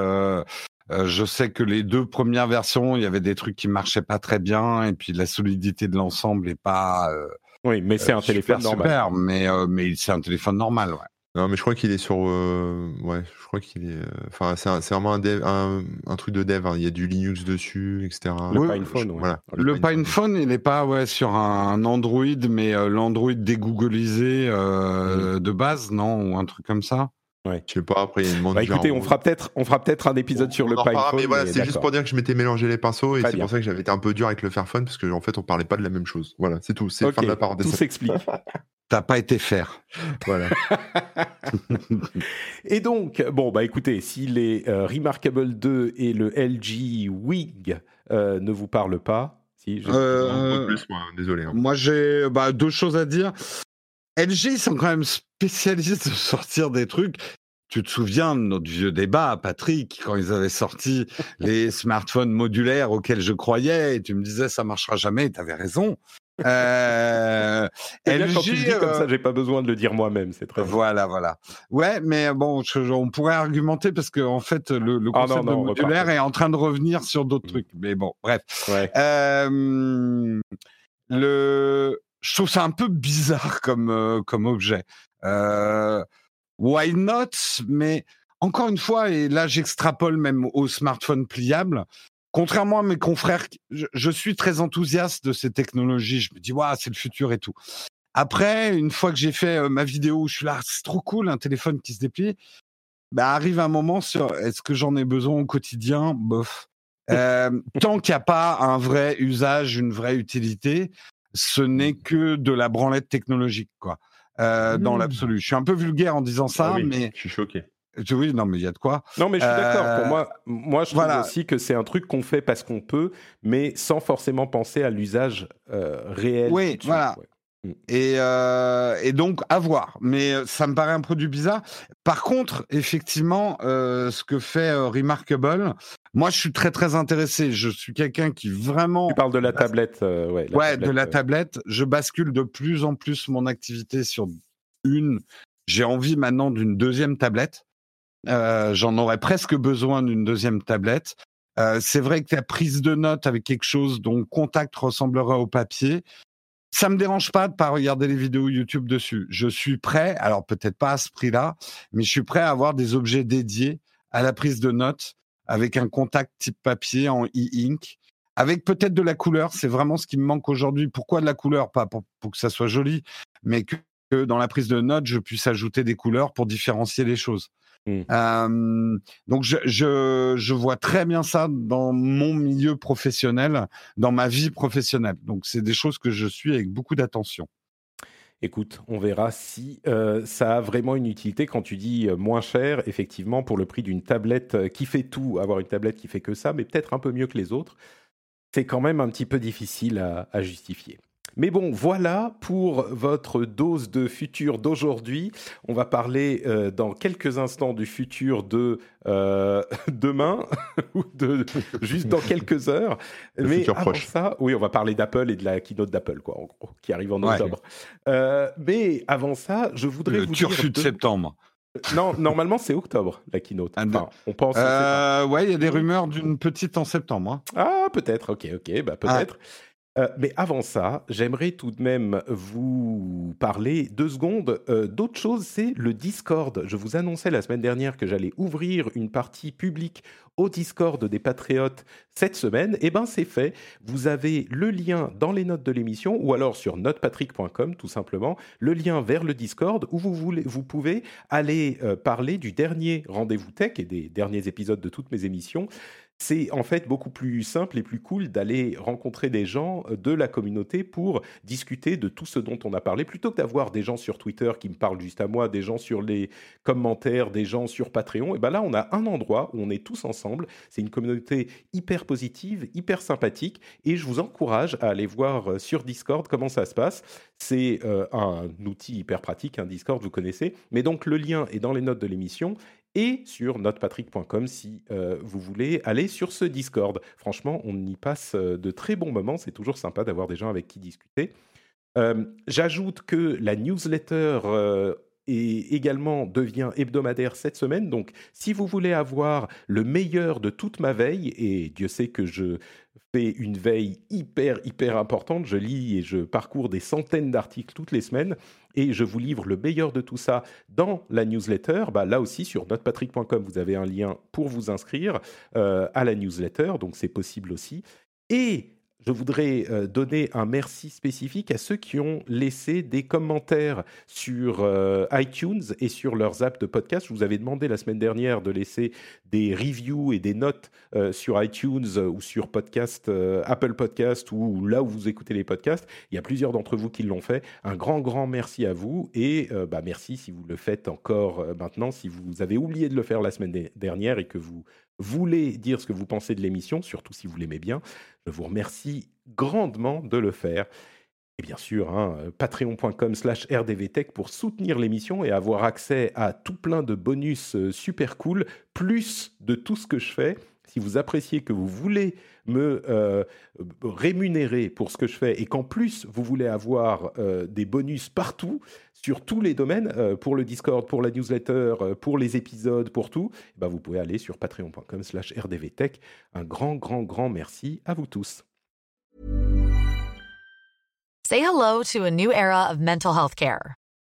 Euh, je sais que les deux premières versions, il y avait des trucs qui marchaient pas très bien, et puis la solidité de l'ensemble est pas euh, Oui, mais c'est un euh, téléphone super, normal. super, mais euh, mais c'est un téléphone normal, ouais. Non, mais je crois qu'il est sur. euh, Ouais, je crois qu'il est. euh, Enfin, c'est vraiment un, dev- un, un truc de dev. hein. Il y a du Linux dessus, etc. Le Oui, PinePhone, Je- ouais. Voilà. Le PinePhone, il est pas ouais sur un Android, mais euh, l'Android dégooglisé euh, de base, non, ou un truc comme ça. Je sais pas, après, il y a une demande Bah, écoutez, on fera peut-être, on fera peut-être un épisode sur le en reparlera, PinePhone. Mais voilà, mais c'est juste pour dire que je m'étais mélangé les pinceaux et Très c'est bien. pour ça que j'avais été un peu dur avec le Fairphone parce que en fait, on parlait pas de la même chose. Voilà, c'est tout. C'est Ok, fin de la parenthèse. tout s'explique. T'as pas été faire. Voilà. Et donc, bon, bah écoutez, si les euh, Remarkable 2 et le LG Wing euh, ne vous parlent pas, si, je- Euh, Un peu plus, moi, désolé. hein. Moi, j'ai bah, deux choses à dire. LG, ils sont quand même spécialistes de sortir des trucs. Tu te souviens de notre vieux débat, Patrick, quand ils avaient sorti les smartphones modulaires auxquels je croyais, et tu me disais ça marchera jamais, et tu avais raison. Euh, bien quand tu le dis comme euh, ça, j'ai pas besoin de le dire moi-même, c'est très bien. Voilà, voilà. Ouais, mais bon, je- on pourrait argumenter parce que en fait, le, le Ah non, concept non, de modulaire est en train de revenir sur d'autres Mm. trucs. Mais bon, bref. Ouais. Euh, le, je trouve ça un peu bizarre comme euh, comme objet. Euh, why not? Mais encore une fois, et là j'extrapole même au smartphone pliable. Contrairement à mes confrères, je, je suis très enthousiaste de ces technologies. Je me dis, waouh, c'est le futur et tout. Après, une fois que j'ai fait euh, ma vidéo où je suis là, c'est trop cool, un téléphone qui se déplie. Bah, arrive un moment sur est-ce que j'en ai besoin au quotidien? Bof. Euh, tant qu'il n'y a pas un vrai usage, une vraie utilité, ce n'est que de la branlette technologique, quoi. Euh, Dans Mmh. l'absolu. Je suis un peu vulgaire en disant ça, Ah oui, mais Je suis choqué. oui, non, mais il y a de quoi. Non, mais je suis d'accord. Euh, Pour moi, moi, je voilà. trouve aussi que c'est un truc qu'on fait parce qu'on peut, mais sans forcément penser à l'usage euh, réel. Oui, voilà. ouais. Et, euh, et donc, à voir. Mais euh, ça me paraît un produit bizarre. Par contre, effectivement, euh, ce que fait euh, Remarkable, moi, je suis très, très intéressé. Je suis quelqu'un qui vraiment... Tu parles de la tablette, ouais. la ouais, de la tablette. Je bascule de plus en plus mon activité sur une. J'ai envie maintenant d'une deuxième tablette. J'en aurais presque besoin d'une deuxième tablette. C'est vrai que la prise de notes avec quelque chose dont contact ressemblerait au papier, ça me dérange pas de pas regarder les vidéos YouTube dessus. Je suis prêt, alors peut-être pas à ce prix-là, mais je suis prêt à avoir des objets dédiés à la prise de notes avec un contact type papier en e-ink, avec peut-être de la couleur. C'est vraiment ce qui me manque aujourd'hui. Pourquoi de la couleur? Pas pour, que ça soit joli, mais que dans la prise de notes, je puisse ajouter des couleurs pour différencier les choses. Mm. Euh, donc je, je, je vois très bien ça dans mon milieu professionnel, dans ma vie professionnelle. Donc c'est des choses que je suis avec beaucoup d'attention. Écoute, on verra si euh, ça a vraiment une utilité. Quand tu dis euh, moins cher, effectivement, pour le prix d'une tablette euh, qui fait tout, avoir une tablette qui fait que ça, mais peut-être un peu mieux que les autres, c'est quand même un petit peu difficile à, à justifier. Mais bon, voilà pour votre dose de futur d'aujourd'hui. On va parler euh, dans quelques instants du futur de euh, demain ou de juste dans quelques heures. Le Mais futur avant proche. ça, oui, on va parler d'Apple et de la keynote d'Apple, quoi, en gros, qui arrive en Ouais. octobre. Euh, mais avant ça, je voudrais Le vous dire de deux- septembre. Non, normalement c'est octobre la keynote. Ah, Enfin, on pense. Euh, ouais, il y a des rumeurs d'une petite en septembre. hein. Ah, peut-être. Ok, ok, bah peut-être. Euh, mais avant ça, j'aimerais tout de même vous parler deux secondes euh, d'autre chose, c'est le Discord. Je vous annonçais la semaine dernière que j'allais ouvrir une partie publique au Discord des Patriotes cette semaine. Eh ben c'est fait. Vous avez le lien dans les notes de l'émission ou alors sur notepatrick.com tout simplement, le lien vers le Discord où vous pouvez aller euh, parler du dernier rendez-vous tech et des derniers épisodes de toutes mes émissions c'est en fait beaucoup plus simple et plus cool d'aller rencontrer des gens euh, de la communauté pour discuter de tout ce dont on a parlé, plutôt que d'avoir des gens sur Twitter qui me parlent juste à moi, des gens sur les commentaires, des gens sur Patreon. Et ben là, on a un endroit où on est tous ensemble. C'est une communauté hyper positive, hyper sympathique, et je vous encourage à aller voir euh, sur Discord comment ça se passe. C'est euh, un outil hyper pratique, un Discord, vous connaissez. Mais donc le lien est dans les notes de l'émission et sur notepatrick.com si euh, vous voulez aller sur ce Discord. Franchement, on y passe euh, de très bons moments. C'est toujours sympa d'avoir des gens avec qui discuter. Euh, j'ajoute que la newsletter est également devient hebdomadaire cette semaine. Donc, si vous voulez avoir le meilleur de toute ma veille, et Dieu sait que je fais une veille hyper, hyper importante, je lis et je parcours des centaines d'articles toutes les semaines, et je vous livre le meilleur de tout ça dans la newsletter. Bah, là aussi, sur notrepatrick.com, vous avez un lien pour vous inscrire euh, à la newsletter, donc c'est possible aussi. Et je voudrais euh, donner un merci spécifique à ceux qui ont laissé des commentaires sur euh, iTunes et sur leurs apps de podcast. Je vous avais demandé la semaine dernière de laisser des reviews et des notes euh, sur iTunes ou sur podcast, Apple Podcast ou là où vous écoutez les podcasts. Il y a plusieurs d'entre vous qui l'ont fait. Un grand, grand merci à vous et bah, merci si vous le faites encore maintenant. Si vous avez oublié de le faire la semaine dernière et que vous voulez dire ce que vous pensez de l'émission, surtout si vous l'aimez bien, je vous remercie grandement de le faire. Et bien sûr, hein, patreon.com slash rdvtech pour soutenir l'émission et avoir accès à tout plein de bonus euh, super cool, plus de tout ce que je fais si vous appréciez que vous voulez me euh, rémunérer pour ce que je fais et qu'en plus vous voulez avoir euh, des bonus partout sur tous les domaines, euh, pour le Discord, pour la newsletter, pour les épisodes, pour tout, eh ben vous pouvez aller sur patreon.com slash rdvtech. Un grand, grand, grand merci à vous tous. Say hello to a new era of mental health care.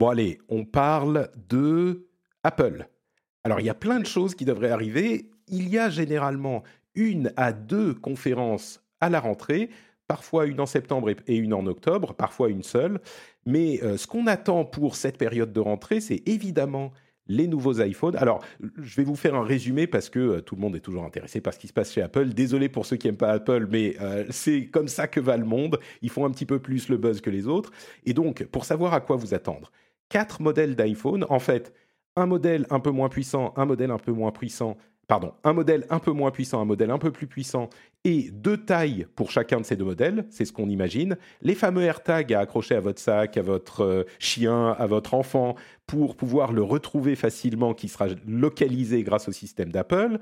Bon, allez, on parle de Apple. Alors, il y a plein de choses qui devraient arriver. Il y a généralement une à deux conférences à la rentrée, parfois une en septembre et une en octobre, parfois une seule. Mais euh, ce qu'on attend pour cette période de rentrée, c'est évidemment les nouveaux iPhones. Alors, je vais vous faire un résumé parce que euh, tout le monde est toujours intéressé par ce qui se passe chez Apple. Désolé pour ceux qui n'aiment pas Apple, mais euh, c'est comme ça que va le monde. Ils font un petit peu plus le buzz que les autres. Et donc, pour savoir à quoi vous attendre, quatre modèles d'iPhone. En fait, un modèle un peu moins puissant, un modèle un peu moins puissant, pardon, un modèle un peu moins puissant, un modèle un peu plus puissant, et deux tailles pour chacun de ces deux modèles, c'est ce qu'on imagine. Les fameux AirTags à accrocher à votre sac, à votre euh, chien, à votre enfant, pour pouvoir le retrouver facilement, qui sera localisé grâce au système d'Apple.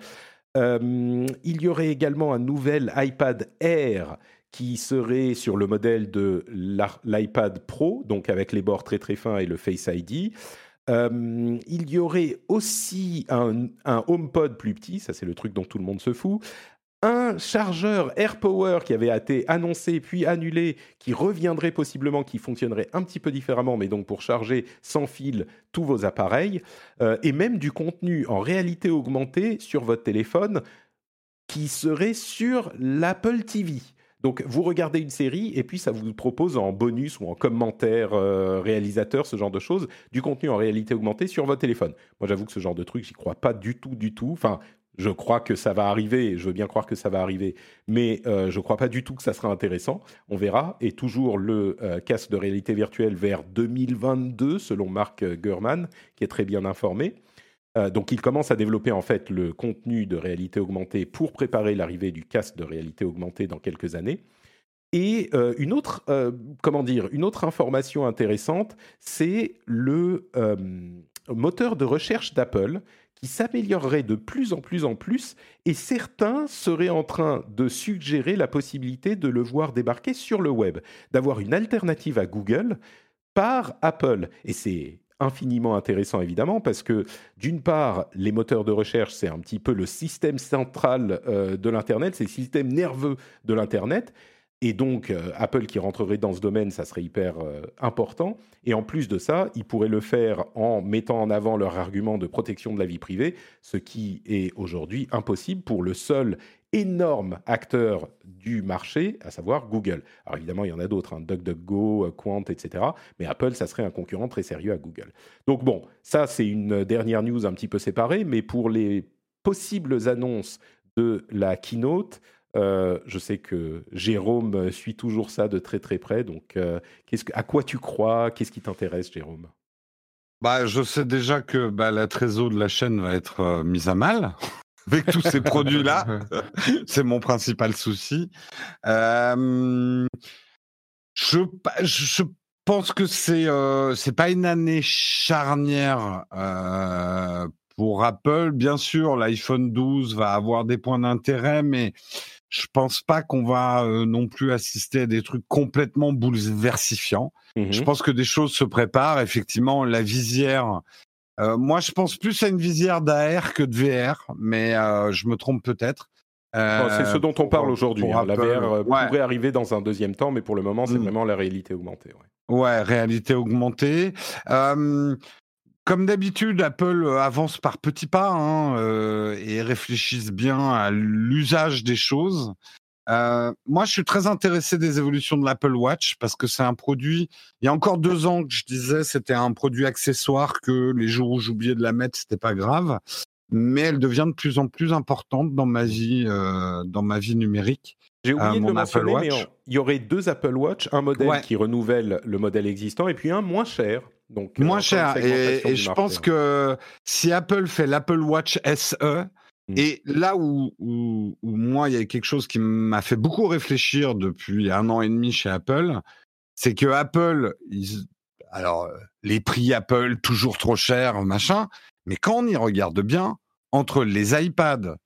Euh, il y aurait également un nouvel iPad Air qui serait sur le modèle de l'iPad Pro, donc avec les bords très très fins et le Face ID. Euh, il y aurait aussi un, HomePod plus petit, ça c'est le truc dont tout le monde se fout, un chargeur AirPower qui avait été annoncé puis annulé, qui reviendrait possiblement, qui fonctionnerait un petit peu différemment, mais donc pour charger sans fil tous vos appareils, euh, et même du contenu en réalité augmentée sur votre téléphone qui serait sur l'Apple TV. Donc vous regardez une série et puis ça vous propose en bonus ou en commentaire euh, réalisateur, ce genre de choses, du contenu en réalité augmentée sur votre téléphone. Moi j'avoue que ce genre de truc, j'y crois pas du tout, du tout. Enfin, je crois que ça va arriver, je veux bien croire que ça va arriver, mais euh, je ne crois pas du tout que ça sera intéressant. On verra. Et toujours le euh, casque de réalité virtuelle vers 2022, selon Mark Gurman, qui est très bien informé. Euh, donc il commence à développer en fait le contenu de réalité augmentée pour préparer l'arrivée du casque de réalité augmentée dans quelques années. Et une autre, comment dire, une autre information intéressante, c'est le moteur de recherche d'Apple qui s'améliorerait de plus en plus en plus, et certains seraient en train de suggérer la possibilité de le voir débarquer sur le web, d'avoir une alternative à Google par Apple. Et c'est infiniment intéressant évidemment parce que d'une part, les moteurs de recherche, c'est un petit peu le système central euh, de l'Internet, c'est le système nerveux de l'Internet. Et donc, euh, Apple qui rentrerait dans ce domaine, ça serait hyper euh, important. Et en plus de ça, ils pourraient le faire en mettant en avant leur argument de protection de la vie privée, ce qui est aujourd'hui impossible pour le seul énorme acteur du marché, à savoir Google. Alors évidemment, il y en a d'autres, hein, DuckDuckGo, Quant, etc. Mais Apple, ça serait un concurrent très sérieux à Google. Donc bon, ça c'est une dernière news un petit peu séparée, mais pour les possibles annonces de la keynote, euh, je sais que Jérôme suit toujours ça de très très près. Donc, euh, à quoi tu crois? Qu'est-ce qui t'intéresse, Jérôme? Bah, Je sais déjà que bah, la trésor de la chaîne va être euh, mise à mal avec tous ces produits-là. C'est mon principal souci. je, je pense que c'est c'est pas une année charnière pour Apple. Bien sûr, l'iPhone 12 va avoir des points d'intérêt, mais je pense pas qu'on va euh, non plus assister à des trucs complètement bouleversifiants. Je mmh pense que des choses se préparent. Effectivement, la visière. Euh, moi, je pense plus à une visière d'AR que de VR, mais euh, je me trompe peut-être. c'est ce dont on parle aujourd'hui. Hein. La VR pourrait arriver dans un deuxième temps, mais pour le moment, c'est mmh. vraiment la réalité augmentée. Ouais, ouais réalité augmentée. Comme d'habitude, Apple euh, avance par petits pas hein, euh, et réfléchissent bien à l'usage des choses. Euh, moi, je suis très intéressé des évolutions de l'Apple Watch parce que c'est un produit. Il y a encore deux ans que je disais c'était un produit accessoire que les jours où j'oubliais de la mettre, c'était pas grave. Mais elle devient de plus en plus importante dans ma vie, dans ma vie numérique. J'ai oublié de le mentionner, mais il y aurait deux Apple Watch, un modèle qui renouvelle le modèle existant et puis un moins cher donc, Moins cher. Et, je pense que si Apple fait l'Apple Watch SE, mmh. et là où, où, moi, il y a quelque chose qui m'a fait beaucoup réfléchir depuis un an et demi chez Apple, c'est que Apple, alors les prix Apple toujours trop chers, machin, mais quand on y regarde bien, entre les iPads,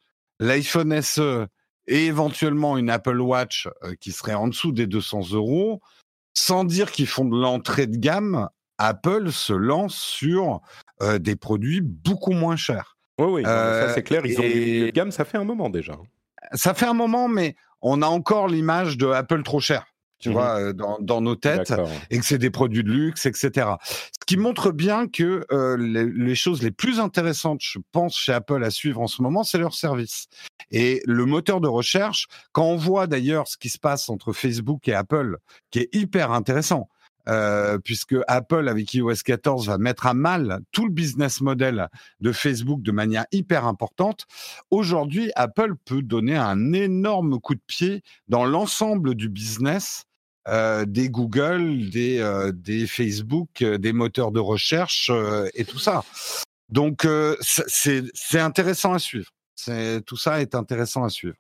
l'iPhone SE et éventuellement une Apple Watch qui serait en dessous des 200 euros, sans dire qu'ils font de l'entrée de gamme, Apple se lance sur des produits beaucoup moins chers. Oui, oui, ça c'est clair. Ils ont des gamme, ça fait un moment déjà. Hein. Ça fait un moment, mais on a encore l'image de Apple trop cher tu mmh vois, dans, nos têtes, et que c'est des produits de luxe, etc. Ce qui montre bien que les, choses les plus intéressantes, je pense, chez Apple à suivre en ce moment, c'est leur service. Et le moteur de recherche, quand on voit d'ailleurs ce qui se passe entre Facebook et Apple, qui est hyper intéressant, euh, puisque Apple avec iOS 14 va mettre à mal tout le business model de Facebook de manière hyper importante. Aujourd'hui, Apple peut donner un énorme coup de pied dans l'ensemble du business euh, des Google, des, euh, des Facebook, des moteurs de recherche et tout ça. Donc c'est intéressant à suivre. Tout ça est intéressant à suivre.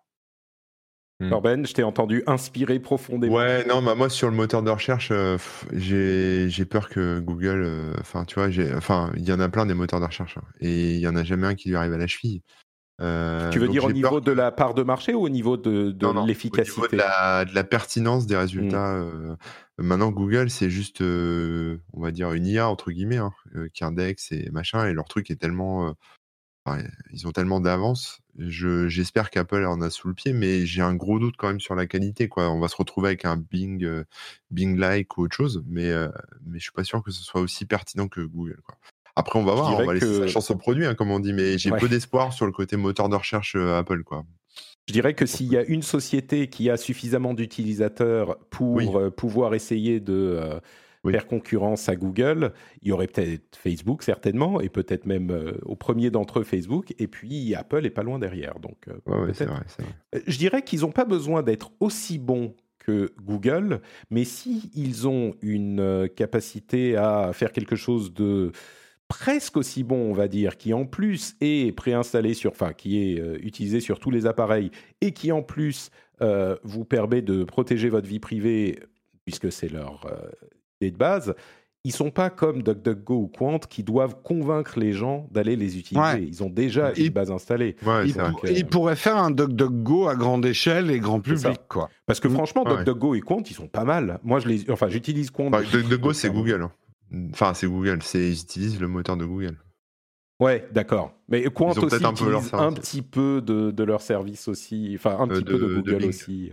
Hmm. Corben, je t'ai entendu inspiré profondément. Ouais, non, bah moi sur le moteur de recherche, euh, j'ai peur que Google, euh, enfin tu vois, enfin il y en a plein des moteurs de recherche hein, et il y en a jamais un qui lui arrive à la cheville. Euh, tu veux dire au niveau peur de la part de marché ou au niveau de, de non, Au niveau l'efficacité de la, de la pertinence des résultats. Mmh. euh, maintenant, Google, c'est juste, euh, on va dire, une IA, entre guillemets, hein, qui indexe et machin, et leur truc est tellement. Enfin, ils ont tellement d'avance. Je, j'espère qu'Apple en a sous le pied, mais j'ai un gros doute quand même sur la qualité. Quoi. On va se retrouver avec un Bing, euh, Bing-like ou autre chose, mais, euh, mais je suis pas sûr que ce soit aussi pertinent que Google. Quoi. Après, on va voir, on va laisser que- sa chance au produit, hein, comme on dit, mais j'ai Ouais. peu d'espoir sur le côté moteur de recherche euh, Apple. Quoi. Je dirais que s'il y a une société qui a suffisamment d'utilisateurs pour Oui. euh, pouvoir essayer de Oui. faire concurrence à Google, il y aurait peut-être Facebook certainement, et peut-être même euh, au premier d'entre eux Facebook, et puis Apple est pas loin derrière. Donc euh, Ouais, ouais, c'est vrai, c'est vrai. Euh, Je dirais qu'ils n'ont pas besoin d'être aussi bons que Google, mais si ils ont une capacité à faire quelque chose de presque aussi bon, on va dire, qui en plus est préinstallé sur, enfin, qui est euh, utilisé sur tous les appareils et qui en plus euh, vous permet de protéger votre vie privée, puisque c'est leur euh, de base. Ils sont pas comme DuckDuckGo ou Quant qui doivent convaincre les gens d'aller les utiliser. Ouais. Ils ont déjà Ils- une base installée. Ouais, il, c'est vrai. pour- il pourrait faire un DuckDuckGo à grande échelle et grand public, quoi. Parce que Mm. franchement, Ouais. DuckDuckGo et Quant, ils sont pas mal. Moi, je les, enfin, j'utilise Quant. Enfin, depuis- DuckDuckGo, c'est Google. hein. Enfin, c'est Google. C'est, ils utilisent le moteur de Google. Ouais, d'accord. Mais Quant Ils aussi un peu leur un petit peu de, de leur service aussi. Enfin, un Euh, petit peu de Google aussi.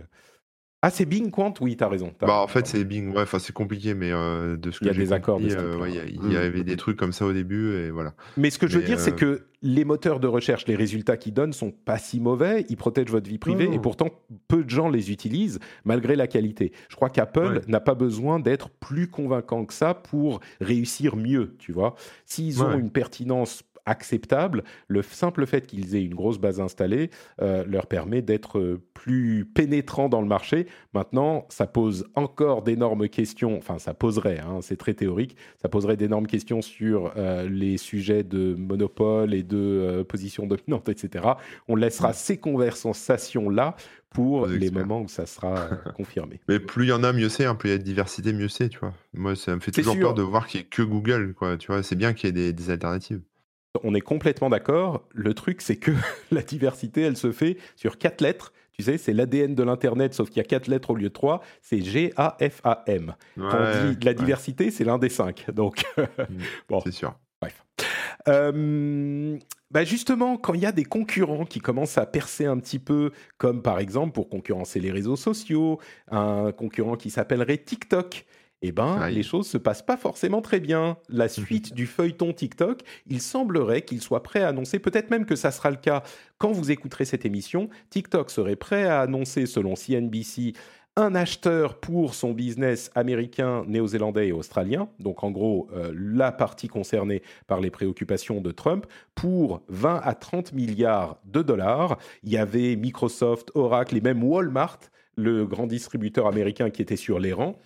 Ah, c'est Bing Quant Oui, t'as raison. t'as Bah, en fait, c'est Bing. Ouais, enfin, c'est compliqué, mais euh, de ce que Il y a j'ai des accords de euh, ouais, il y a- il Mm. y, avait des trucs comme ça au début, et voilà. Mais ce que je veux dire, c'est euh, que les moteurs de recherche, les résultats qu'ils donnent sont pas si mauvais. Ils protègent votre vie privée non. et pourtant, peu de gens les utilisent malgré la qualité. Je crois qu'Apple Ouais. n'a pas besoin d'être plus convaincant que ça pour réussir mieux, tu vois. S'ils ont Ouais. une pertinence acceptable, le simple fait qu'ils aient une grosse base installée euh, leur permet d'être euh, plus pénétrants dans le marché. Maintenant, ça pose encore d'énormes questions, enfin ça poserait, hein, c'est très théorique, ça poserait d'énormes questions sur euh, les sujets de monopole et de euh, position dominante, etc. On laissera ces conversations-là pour les moments où ça sera confirmé. Mais plus il y en a, mieux c'est. hein. Plus il y a de diversité, mieux c'est, tu vois. Moi, ça me fait toujours sûr. peur de voir qu'il n'y ait que Google, quoi. Tu vois, c'est bien qu'il y ait des, des alternatives. On est complètement d'accord. Le truc, c'est que la diversité, elle se fait sur quatre lettres. Tu sais, c'est l'ADN de l'Internet, sauf qu'il y a quatre lettres au lieu de trois. C'est G-A-F-A-M. Quand on dit la ouais, diversité, c'est l'un des cinq. Donc, bon, c'est sûr. Euh, bah justement, quand il y a des concurrents qui commencent à percer un petit peu, comme par exemple pour concurrencer les réseaux sociaux, un concurrent qui s'appellerait TikTok, eh ben, Aïe. les choses se passent pas forcément très bien. La suite du feuilleton TikTok, il semblerait qu'il soit prêt à annoncer, peut-être même que ça sera le cas quand vous écouterez cette émission, TikTok serait prêt à annoncer, selon CNBC, un acheteur pour son business américain, néo-zélandais et australien, donc en gros euh, la partie concernée par les préoccupations de Trump, pour 20 à 30 milliards de dollars. Il y avait Microsoft, Oracle et même Walmart, le grand distributeur américain qui était sur les rangs.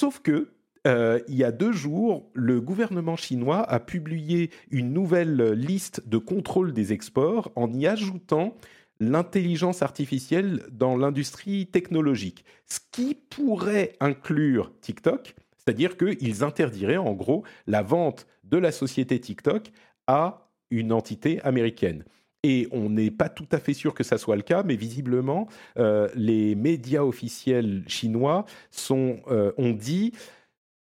Sauf que euh, il y a deux jours, le gouvernement chinois a publié une nouvelle liste de contrôle des exports en y ajoutant l'intelligence artificielle dans l'industrie technologique, ce qui pourrait inclure TikTok, c'est-à-dire qu'ils interdiraient en gros la vente de la société TikTok à une entité américaine. Et on n'est pas tout à fait sûr que ça soit le cas, mais visiblement, euh, les médias officiels chinois sont, euh, ont dit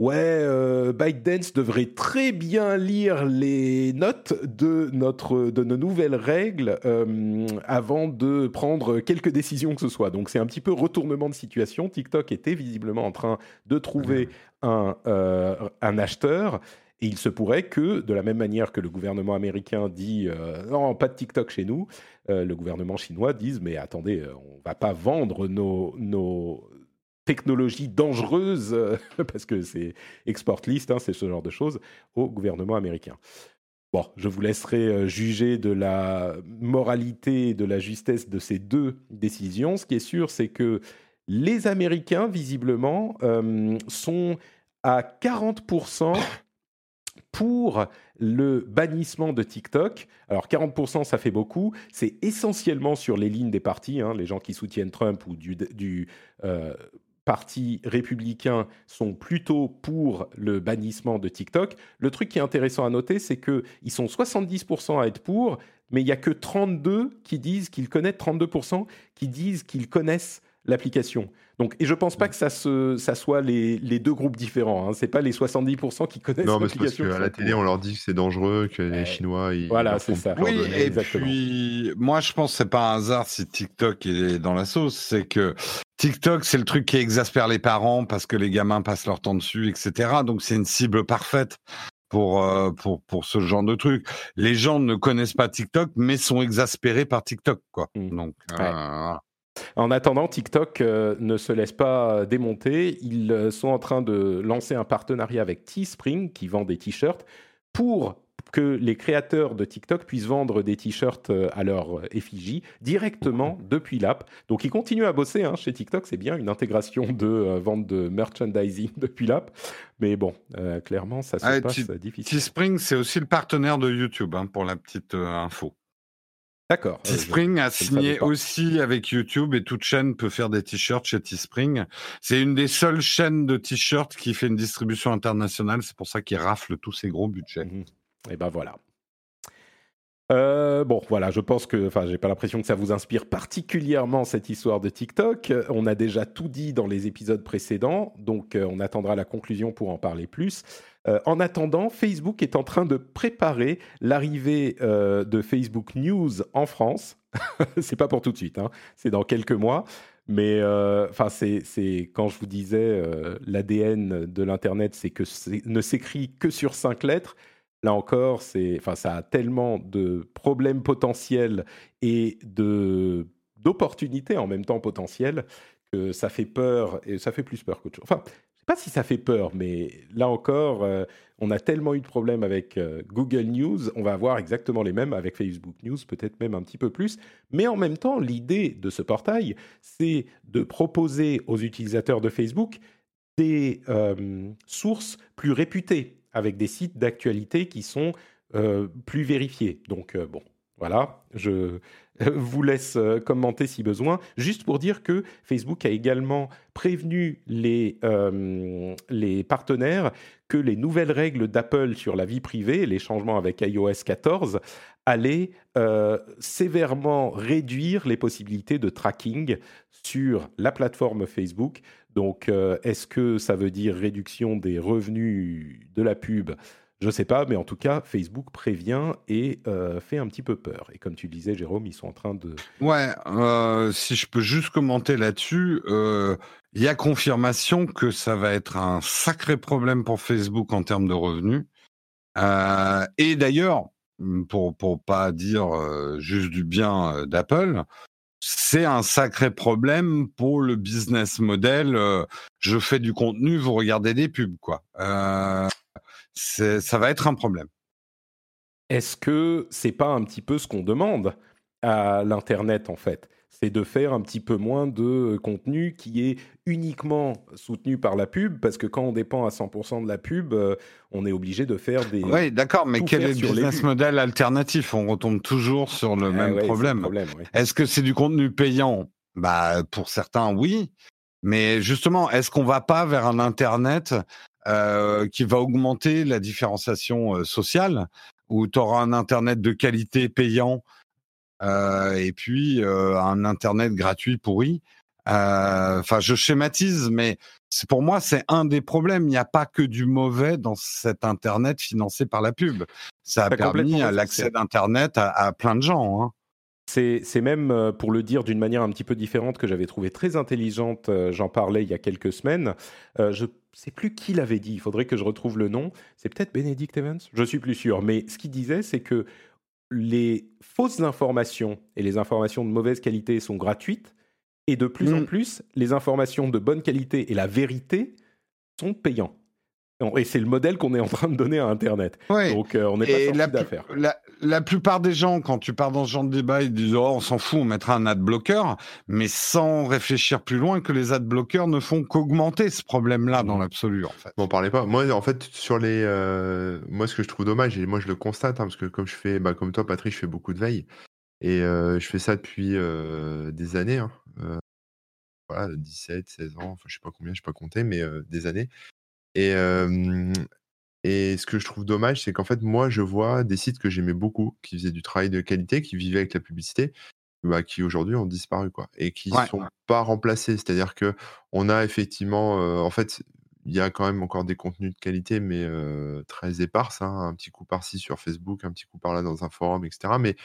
Ouais, euh, ByteDance devrait très bien lire les notes de, notre, de nos nouvelles règles euh, avant de prendre quelques décisions que ce soit. Donc c'est un petit peu retournement de situation. TikTok était visiblement en train de trouver un, euh, un acheteur. Et il se pourrait que, de la même manière que le gouvernement américain dit euh, non, pas de TikTok chez nous, euh, le gouvernement chinois dise mais attendez, euh, on va pas vendre nos, nos technologies dangereuses parce que c'est export list, hein, c'est ce genre de choses au gouvernement américain. Bon, je vous laisserai juger de la moralité et de la justesse de ces deux décisions. Ce qui est sûr, c'est que les Américains, visiblement, sont à 40% pour le bannissement de TikTok. Alors 40%, ça fait beaucoup. C'est essentiellement sur les lignes des partis, hein, les gens qui soutiennent Trump ou du, euh, parti républicain sont plutôt pour le bannissement de TikTok. Le truc qui est intéressant à noter, c'est qu'ils sont 70% à être pour, mais il n'y a que 32 qui disent qu'ils connaissent, 32% qui disent qu'ils connaissent l'application. Donc, et je pense pas que ça, se, ça soit les, les deux groupes différents. Hein. C'est pas les 70% qui connaissent Non, mais c'est parce l'application. qu'à la télé, on leur dit que c'est dangereux, que les Chinois, ils. Voilà, c'est ça. Oui, et exactement. puis moi je pense que c'est pas un hasard si TikTok est dans la sauce, c'est que TikTok c'est le truc qui exaspère les parents parce que les gamins passent leur temps dessus, etc. Donc c'est une cible parfaite pour euh, pour pour ce genre de truc. Les gens ne connaissent pas TikTok mais sont exaspérés par TikTok quoi. Mm. Donc euh, Ouais. En attendant, TikTok euh, ne se laisse pas démonter. Ils euh, sont en train de lancer un partenariat avec Teespring, qui vend des t-shirts, pour que les créateurs de TikTok puissent vendre des t-shirts euh, à leur euh, effigie directement depuis l'app. Donc ils continuent à bosser hein, chez TikTok, c'est bien une intégration de euh, vente de merchandising depuis l'app. Mais bon, euh, clairement, ça se Ah, passe euh, difficile. Teespring c'est aussi le partenaire de YouTube hein, pour la petite euh, info. D'accord. euh, Teespring a signé aussi avec YouTube et toute chaîne peut faire des t-shirts chez Teespring. C'est une des seules chaînes de t-shirts qui fait une distribution internationale. C'est pour ça qu'ils raflent tous ces gros budgets. Mhm. Et ben voilà. Euh, bon, voilà, je pense que, enfin, j'ai pas l'impression que ça vous inspire particulièrement cette histoire de TikTok. On a déjà tout dit dans les épisodes précédents, donc euh, on attendra la conclusion pour en parler plus. Euh, en attendant, Facebook est en train de préparer l'arrivée euh, de Facebook News en France. c'est pas pour tout de suite, hein, c'est dans quelques mois. Mais euh, enfin, c'est quand je vous disais l'ADN de l'internet, c'est que ne s'écrit que sur cinq lettres. Là encore, c'est, enfin, ça a tellement de problèmes potentiels et de d'opportunités en même temps potentielles que ça fait peur et ça fait plus peur qu'autre chose. Pas si ça fait peur, mais là encore, euh, on a tellement eu de problèmes avec euh, Google News, on va avoir exactement les mêmes avec Facebook News, peut-être même un petit peu plus. Mais en même temps, l'idée de ce portail, c'est de proposer aux utilisateurs de Facebook des euh, sources plus réputées, avec des sites d'actualité qui sont plus vérifiés. Donc, bon, voilà, je vous laisse euh, commenter si besoin. Juste pour dire que Facebook a également prévenu les, euh, les partenaires que les nouvelles règles d'Apple sur la vie privée, les changements avec iOS 14, allaient euh, sévèrement réduire les possibilités de tracking sur la plateforme Facebook. Donc, est-ce que ça veut dire réduction des revenus de la pub Je ne sais pas, mais en tout cas, Facebook prévient et euh, fait un petit peu peur. Et comme tu le disais, Jérôme, ils sont en train de... Ouais, euh, si je peux juste commenter là-dessus, euh, il y a confirmation que ça va être un sacré problème pour Facebook en termes de revenus. Et d'ailleurs, pour pour pas dire juste du bien d'Apple, c'est un sacré problème pour le business model. je fais du contenu, vous regardez des pubs, quoi. Ça va être un problème. Est-ce que c'est pas un petit peu ce qu'on demande à l'Internet, en fait? C'est de faire un petit peu moins de contenu qui est uniquement soutenu par la pub, parce que quand on dépend à 100% de la pub, euh, on est obligé de faire des... Oui, d'accord, mais quel est le business model alternatif? On retombe toujours sur le Ah même ouais, problème. Est-ce que c'est du contenu payant? Bah, pour certains, oui. Mais justement, est-ce qu'on va pas vers un Internet euh, qui va augmenter la différenciation euh, sociale, où tu auras un Internet de qualité payant euh, et puis euh, un Internet gratuit pourri Euh, Enfin, je schématise, mais pour moi, c'est un des problèmes. Il n'y a pas que du mauvais dans cet Internet financé par la pub. Ça a permis l'accès d'Internet à, à plein de gens. Hein. C'est même, euh, pour le dire d'une manière un petit peu différente, que j'avais trouvé très intelligente, euh, j'en parlais il y a quelques semaines. Euh, je ne sais plus qui l'avait dit, il faudrait que je retrouve le nom. C'est peut-être Benedict Evans Je suis plus sûr. Mais ce qu'il disait, c'est que les fausses informations et les informations de mauvaise qualité sont gratuites. Et de plus en Mm. plus, les informations de bonne qualité et la vérité sont payants. Et c'est le modèle qu'on est en train de donner à Internet. Ouais. Donc euh, on n'est pas sorti la, d'affaire. la, la plupart des gens, quand tu pars dans ce genre de débat, ils disent oh, on s'en fout, on mettra un ad blocker, mais sans réfléchir plus loin que les ad blockers ne font qu'augmenter ce problème-là dans l'absolu, en fait. M'en parlez pas. Moi, en fait, sur les, euh, moi, ce que je trouve dommage, et moi, je le constate, hein, parce que comme je fais, bah, comme toi, Patrick, je fais beaucoup de veille, et euh, je fais ça depuis euh, des années. hein. Euh, voilà, 17, 16 ans, enfin, je sais pas combien, je sais pas compter, mais des années. Et, et ce que je trouve dommage, c'est qu'en fait, moi, je vois des sites que j'aimais beaucoup, qui faisaient du travail de qualité, qui vivaient avec la publicité, bah, qui aujourd'hui ont disparu, quoi, et qui ne sont pas remplacés. C'est-à-dire que on a effectivement, en fait, il y a quand même encore des contenus de qualité, mais très éparses, hein, un petit coup par-ci sur Facebook, un petit coup par-là dans un forum, etc. Mais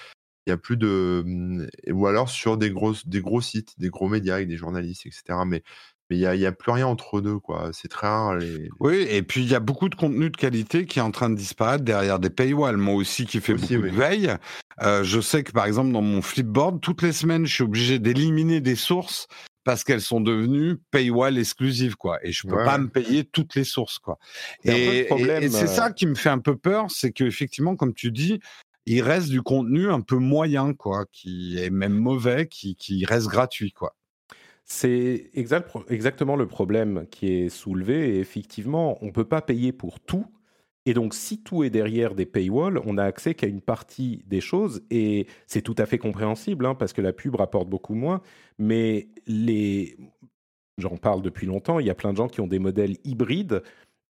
il y a plus de, mmh, ou alors sur des gros, des gros sites, des gros médias avec des journalistes, etc. Mais mais il y a, y a, plus rien entre deux, quoi. C'est très rare. Les... Oui, et puis il y a beaucoup de contenu de qualité qui est en train de disparaître derrière des paywalls. Moi aussi, qui fais beaucoup de veille, euh, je sais que par exemple dans mon Flipboard, toutes les semaines, je suis obligé d'éliminer des sources parce qu'elles sont devenues paywall exclusives, quoi. Et je peux pas me payer toutes les sources, quoi. Et, et c'est ça euh qui me fait un peu peur, c'est que effectivement, comme tu dis, il reste du contenu un peu moyen, quoi, qui est même mauvais, qui, qui reste gratuit, quoi. C'est exactement le problème qui est soulevé. Et effectivement, on ne peut pas payer pour tout. Et donc, si tout est derrière des paywalls, on n'a accès qu'à une partie des choses. Et c'est tout à fait compréhensible, hein, parce que la pub rapporte beaucoup moins. Mais les... j'en parle depuis longtemps, il y a plein de gens qui ont des modèles hybrides.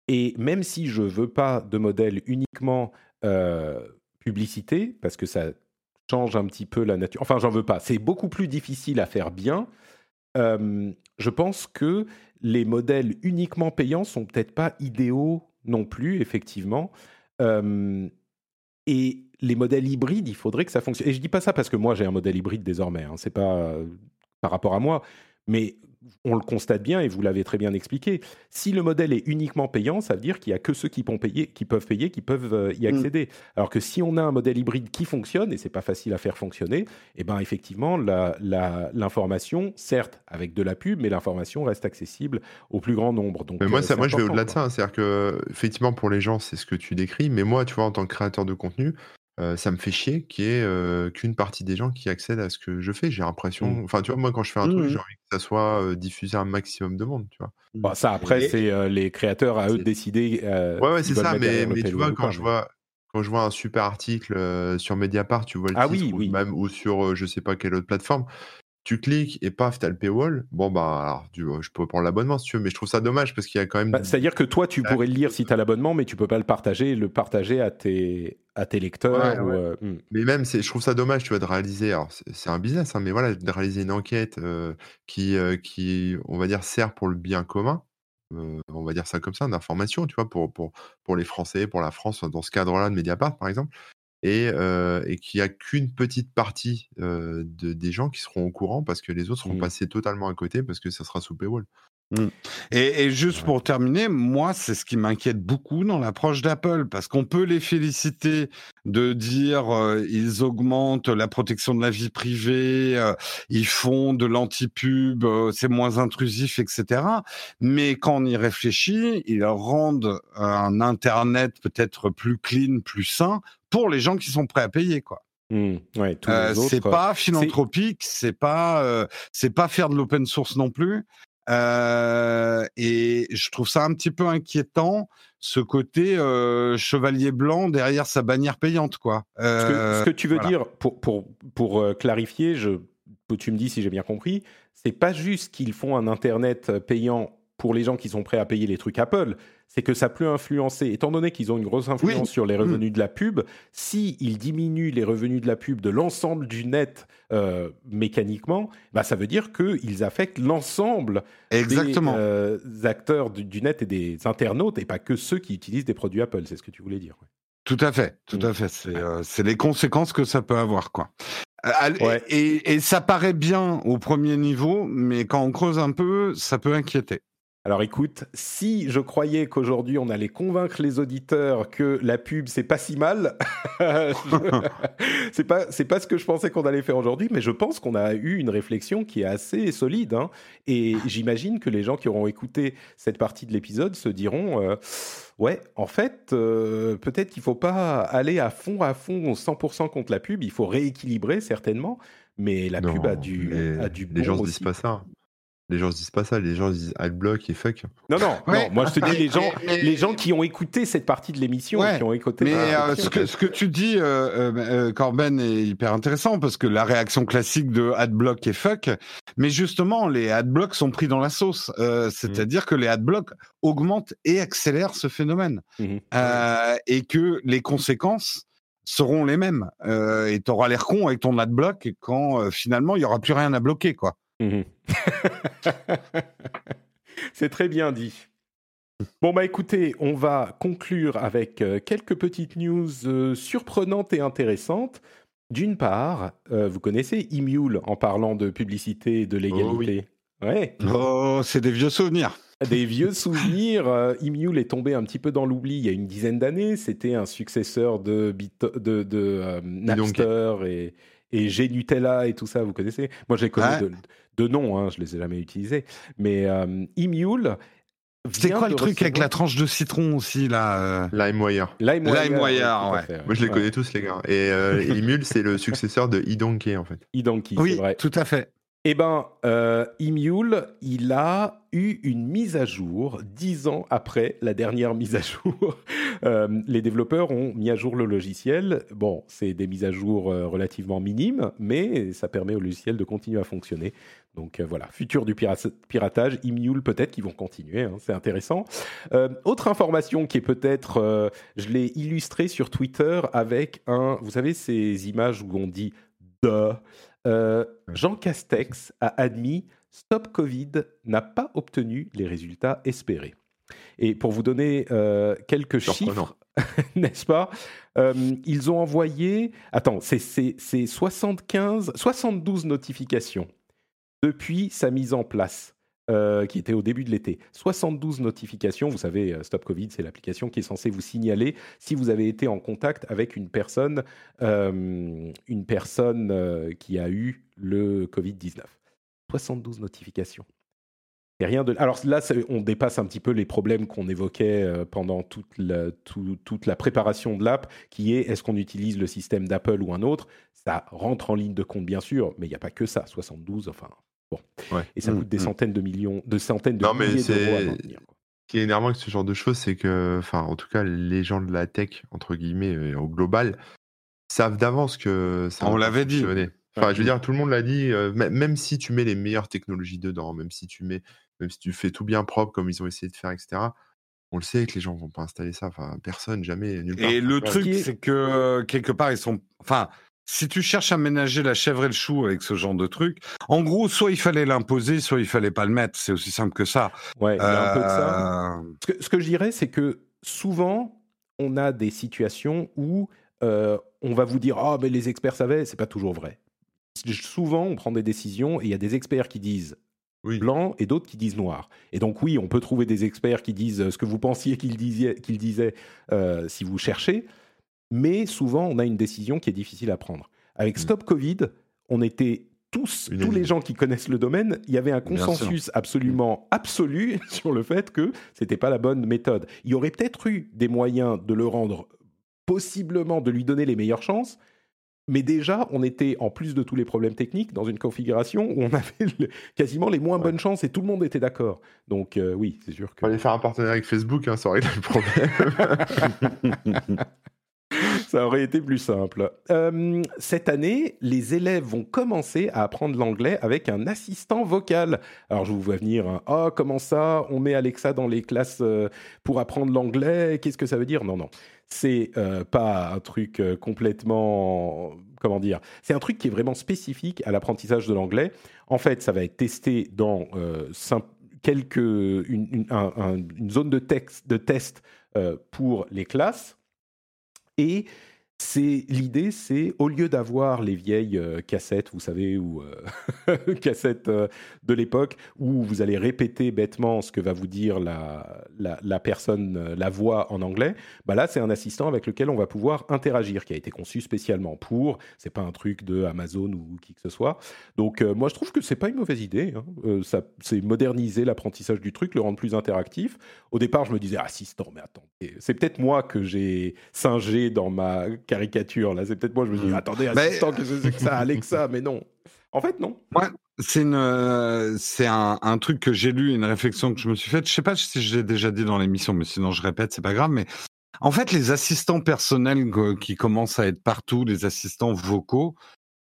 Et même si je ne veux pas de modèle uniquement euh, publicité, parce que ça change un petit peu la nature. Enfin, j'en veux pas. C'est beaucoup plus difficile à faire bien je pense que les modèles uniquement payants sont peut-être pas idéaux non plus, effectivement. et les modèles hybrides, il faudrait que ça fonctionne. Et je dis pas ça parce que moi j'ai un modèle hybride désormais. Hein, c'est pas par rapport à moi, mais on le constate bien et vous l'avez très bien expliqué. Si le modèle est uniquement payant, ça veut dire qu'il y a que ceux qui, payer, qui peuvent payer qui peuvent euh, y mm. accéder. Alors que si on a un modèle hybride qui fonctionne, et c'est pas facile à faire fonctionner, eh ben effectivement, l'information, certes avec de la pub, mais l'information reste accessible au plus grand nombre. Donc, moi, euh, moi je vais au-delà de ça. Hein. C'est-à-dire que, effectivement, pour les gens, c'est ce que tu décris, mais moi, tu vois, en tant que créateur de contenu, ça me fait chier qu'il y ait qu'une partie des gens qui accèdent à ce que je fais. J'ai l'impression, mmh. enfin, tu vois, moi, quand je fais un truc, mmh, j'ai mmh. envie que ça soit diffusé à un maximum de monde, tu vois. Bah, ça, après, c'est les créateurs à eux de décider. ouais, ouais, c'est ça, mais, mais tu vois, quand je vois, quand je vois un super article sur Mediapart, tu vois le ah, titre, oui, ou même ou sur je sais pas quelle autre plateforme, tu cliques et paf, t'as le paywall. Bon, bah, alors, je peux prendre l'abonnement si tu veux, mais je trouve ça dommage parce qu'il y a quand même. Bah, c'est-à-dire que toi, tu pourrais le lire si tu as l'abonnement, mais tu peux pas le partager, le partager à tes, à tes lecteurs. Euh, hmm. Mais même, je trouve ça dommage, tu vois, de réaliser. Alors, c'est un business, hein, mais voilà, de réaliser une enquête euh, qui, euh, qui, on va dire, sert pour le bien commun. on va dire ça comme ça, d'information, tu vois, pour, pour, pour les Français, pour la France, dans ce cadre-là de Mediapart, par exemple et, euh, et qu'il n'y a qu'une petite partie de, des gens qui seront au courant parce que les autres seront mmh. passés totalement à côté parce que ça sera sous paywall. Mmh. Et, juste pour terminer, moi, c'est ce qui m'inquiète beaucoup dans l'approche d'Apple, parce qu'on peut les féliciter de dire ils augmentent la protection de la vie privée, ils font de l'anti-pub, c'est moins intrusif, etc. Mais quand on y réfléchit, ils rendent un Internet peut-être plus clean, plus sain pour les gens qui sont prêts à payer, quoi. Mmh, ouais, euh, c'est pas philanthropique, c'est pas euh, c'est pas faire de l'open source non plus. Euh, et je trouve ça un petit peu inquiétant ce côté euh, chevalier blanc derrière sa bannière payante, quoi. ce, que, tu veux dire, pour pour pour clarifier, je tu me dis si j'ai bien compris, c'est pas juste qu'ils font un internet payant pour les gens qui sont prêts à payer les trucs Apple c'est que ça peut influencer, étant donné qu'ils ont une grosse influence sur les mm. revenus de la pub, s'ils diminuent les revenus de la pub de l'ensemble du net euh, mécaniquement, bah, ça veut dire qu'ils affectent l'ensemble des euh, acteurs du, net et des internautes, et pas que ceux qui utilisent des produits Apple, c'est ce que tu voulais dire. Tout à fait, tout à mm. fait. Euh, c'est les conséquences que ça peut avoir, quoi. Et, et, ça paraît bien au premier niveau, mais quand on creuse un peu, ça peut inquiéter. Alors écoute, si je croyais qu'aujourd'hui on allait convaincre les auditeurs que la pub c'est pas si mal, c'est pas c'est pas ce que je pensais qu'on allait faire aujourd'hui, mais je pense qu'on a eu une réflexion qui est assez solide. Hein. et j'imagine que les gens qui auront écouté cette partie de l'épisode se diront. Euh, ouais, en fait, euh, peut-être qu'il faut pas aller à fond, à fond, 100% contre la pub. Il faut rééquilibrer certainement, mais la pub a du, a du Les gens ne disent pas ça. Les gens se disent pas ça, les gens disent adblock et fuck. Non, non, Ouais. non, moi je te dis les gens, Mais- mais- les gens qui ont écouté cette partie de l'émission, Ouais, qui ont écouté. Mais Ah, euh, ce, que, ce que tu dis, euh, euh, euh, Corben, est hyper intéressant parce que la réaction classique de adblock et fuck, mais justement, les adblocks sont pris dans la sauce. Euh, C'est-à-dire que les adblocks augmentent et accélèrent ce phénomène. Mhm. Euh, et que les conséquences seront les mêmes. Euh, et tu auras l'air con avec ton adblock quand euh, finalement, il y aura plus rien à bloquer. quoi. Mhm. C'est très bien dit. Bon bah écoutez, on va conclure avec euh, quelques petites news euh, surprenantes et intéressantes. D'une part, euh, vous connaissez Emule en parlant de publicité et de légalité? Ouais. Oh, c'est des vieux souvenirs. Des vieux souvenirs. euh, Emule est tombé un petit peu dans l'oubli il y a une dizaine d'années. C'était un successeur de, Bit- de, de euh, Napster et, et Gnutella et tout ça, vous connaissez? Moi, j'ai connu Ouais. de, de nom, hein, je les ai jamais utilisés. Mais euh, Emule. C'est vient quoi le truc avec la tranche de citron aussi là euh? LimeWire. LimeWire. LimeWire, ouais. fait, Moi, je les Ouais. connais tous, les gars. Et euh, Emule, c'est le successeur de eDonkey, en fait. eDonkey, c'est Oui, vrai. tout à fait. Eh ben, euh, Emule, il a eu une mise à jour dix ans après la dernière mise à jour. Euh, les développeurs ont mis à jour le logiciel. Bon, c'est des mises à jour euh, relativement minimes, mais ça permet au logiciel de continuer à fonctionner. Donc euh, voilà, futur du pira- piratage, Emule peut-être qu'ils vont continuer, hein, c'est intéressant. Autre information qui est peut-être, je l'ai illustré sur Twitter avec un, vous savez ces images où on dit de. Euh, Jean Castex a admis Stop Covid n'a pas obtenu les résultats espérés. Et pour vous donner euh, quelques chiffres, n'est-ce pas Euh, Ils ont envoyé, attends, c'est 75, 72 notifications depuis sa mise en place. Euh, qui était au début de l'été. 72 notifications. Vous savez, euh, Stop Covid, c'est l'application qui est censée vous signaler si vous avez été en contact avec une personne, euh, une personne qui a eu le Covid-19. 72 notifications. Et rien de... Alors là, on dépasse un petit peu les problèmes qu'on évoquait pendant toute la, tout- toute la préparation de l'app, qui est est-ce qu'on utilise le système d'Apple ou un autre? Ça rentre en ligne de compte, bien sûr, mais il n'y a pas que ça. 72, enfin, bon. Ouais. Et ça Mm, coûte des mm. centaines de millions, de centaines de Non, milliers d'euros à maintenir. quoi. Ce qui est énervant avec ce genre de choses, c'est que, enfin, en tout cas, les gens de la tech, entre guillemets, au global, savent d'avance que ça On l'avait dit. Enfin, Ouais. je veux dire, tout le monde l'a dit, euh, même si tu mets les meilleures technologies dedans, même si tu mets, même si tu fais tout bien propre comme ils ont essayé de faire, etc. On le sait que les gens vont pas installer ça. Enfin, personne, jamais, nulle part. Et le Ouais. truc, c'est que quelque part, ils sont. Enfin, si tu cherches à ménager la chèvre et le chou avec ce genre de truc, en gros, soit il fallait l'imposer, soit il fallait pas le mettre. C'est aussi simple que ça. Ouais, il y a un peu de ça. Ce que, ce que je dirais, c'est que souvent, on a des situations où euh, on va vous dire Ah, mais les experts savaient, c'est pas toujours vrai. Souvent, on prend des décisions et il y a des experts qui disent Oui. blanc et d'autres qui disent noir. Et donc, oui, on peut trouver des experts qui disent ce que vous pensiez qu'ils disaient, disaient euh, si vous cherchez, mais souvent, on a une décision qui est difficile à prendre. Avec Mm. Stop Covid, on était tous, tous les gens qui connaissent le domaine, il y avait un consensus absolument absolu sur le fait que c'était pas la bonne méthode. Il y aurait peut-être eu des moyens de le rendre possiblement, de lui donner les meilleures chances, mais déjà, on était, en plus de tous les problèmes techniques, dans une configuration où on avait le- quasiment les moins Ouais. bonnes chances et tout le monde était d'accord. Donc euh, oui, c'est sûr que... Fallait faire un partenariat avec Facebook, hein, ça aurait été le problème. Ça aurait été plus simple. Euh, cette année, les élèves vont commencer à apprendre l'anglais avec un assistant vocal. Alors, je vous vois venir, hein, oh, comment ça? On met Alexa dans les classes euh, pour apprendre l'anglais Qu'est-ce que ça veut dire? Non, non. C'est euh, pas un truc complètement. Comment dire C'est un truc qui est vraiment spécifique à l'apprentissage de l'anglais. En fait, ça va être testé dans quelques, une, une- un- un- une zone de, texte, de test pour les classes. Et c'est l'idée, c'est au lieu d'avoir les vieilles euh, cassettes, vous savez, ou euh, cassettes euh, de l'époque, où vous allez répéter bêtement ce que va vous dire la, la, personne, la voix en anglais, bah là c'est un assistant avec lequel on va pouvoir interagir, qui a été conçu spécialement pour. C'est pas un truc de Amazon ou qui que ce soit. Donc moi je trouve que c'est pas une mauvaise idée. hein. C'est moderniser l'apprentissage du truc, le rendre plus interactif. Au départ, je me disais assistant, mais attends, c'est peut-être moi que j'ai singé dans ma caricature là. C'est peut-être moi. Je me dis Mm. attendez, Mais- assistant, qu'est-ce que c'est que ça, Alexa? Mais non. En fait, non. Ouais, c'est une, c'est un, un, truc que j'ai lu, une réflexion que je me suis faite. Je sais pas si je l'ai déjà dit dans l'émission, mais sinon je répète, c'est pas grave. Mais en fait, les assistants personnels qui commencent à être partout, les assistants vocaux,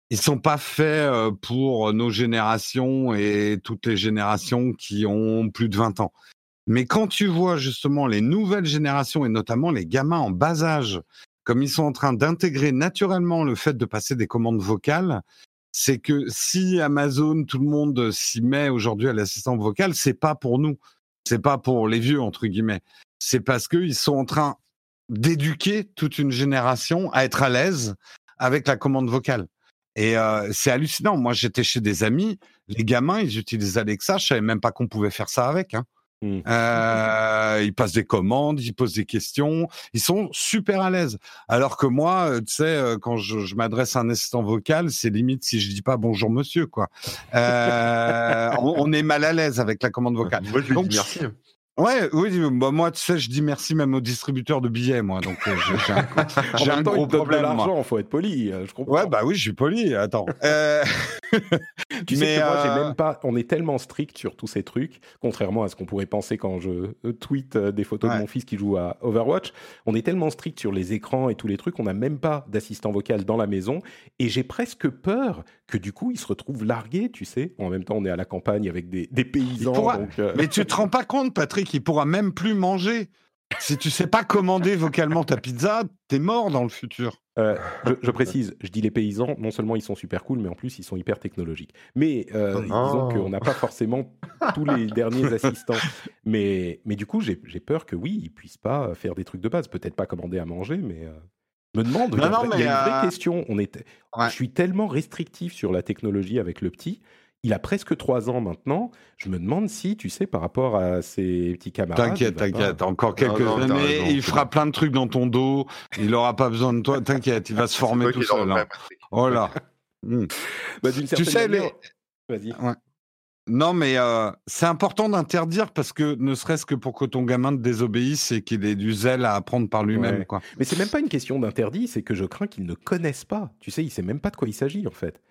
ils sont pas faits pour nos générations et toutes les générations qui ont plus de 20 ans. Mais quand tu vois justement les nouvelles générations et notamment les gamins en bas âge, comme ils sont en train d'intégrer naturellement le fait de passer des commandes vocales, c'est que si Amazon, tout le monde s'y met aujourd'hui à l'assistant vocal, c'est pas pour nous, c'est pas pour les vieux entre guillemets, c'est parce qu'ils sont en train d'éduquer toute une génération à être à l'aise avec la commande vocale. Et euh, c'est hallucinant. Moi, j'étais chez des amis, les gamins, ils utilisent Alexa. Je savais même pas qu'on pouvait faire ça avec. Hein. Mmh. Euh, ils passent des commandes, ils posent des questions, ils sont super à l'aise. Alors que moi, euh, tu sais, euh, quand je, je m'adresse à un assistant vocal, c'est limite si je dis pas bonjour monsieur, quoi. Euh, on, on, est mal à l'aise avec la commande vocale. Moi, je lui Donc, dis merci. Ouais, oui, bah, moi, tu sais, je dis merci même aux distributeurs de billets, moi. Donc, euh, j'ai un, j'ai un gros problème. L'argent, faut être poli. Euh, je comprends. Ouais, bah oui, je suis poli. Attends. Euh... tu mais sais que moi, j'ai euh, même pas. On est tellement strict sur tous ces trucs, contrairement à ce qu'on pourrait penser quand je tweet des photos ouais. de mon fils qui joue à Overwatch. On est tellement strict sur les écrans et tous les trucs, on n'a même pas d'assistant vocal dans la maison. Et j'ai presque peur que du coup, il se retrouve largué, tu sais. En même temps, on est à la campagne avec des, des paysans. Pourra... Donc, euh... Mais tu te rends pas compte, Patrick, il pourra même plus manger. Si tu sais pas commander vocalement ta pizza, t'es mort dans le futur. Euh, je, je, précise, je dis les paysans, non seulement ils sont super cool, mais en plus ils sont hyper technologiques. Mais euh, oh. disons qu'on n'a pas forcément tous les derniers assistants. Mais, mais du coup, j'ai peur que oui, ils puissent pas faire des trucs de base. Peut-être pas commander à manger, mais. Euh me demande, non, non, il y a une vraie euh... question. On est, ouais. Je suis tellement restrictif sur la technologie avec le petit. Il a presque trois ans maintenant. Je me demande si, tu sais, par rapport à ses petits camarades. T'inquiète, t'inquiète. Pas... Encore quelques non, non, années, raison, il fera plein de trucs dans ton dos. Il n'aura pas besoin de toi. T'inquiète, il va se former tout seul. Hein. Oh là. mmh. bah, tu sais, manière... les... Vas-y. Ouais. Non, mais euh, c'est important d'interdire parce que ne serait-ce que pour que ton gamin te désobéisse et qu'il ait du zèle à apprendre par lui-même. Ouais. Mais c'est même pas une question d'interdit, c'est que je crains qu'il ne connaisse pas. Tu sais, il sait même pas de quoi il s'agit en fait.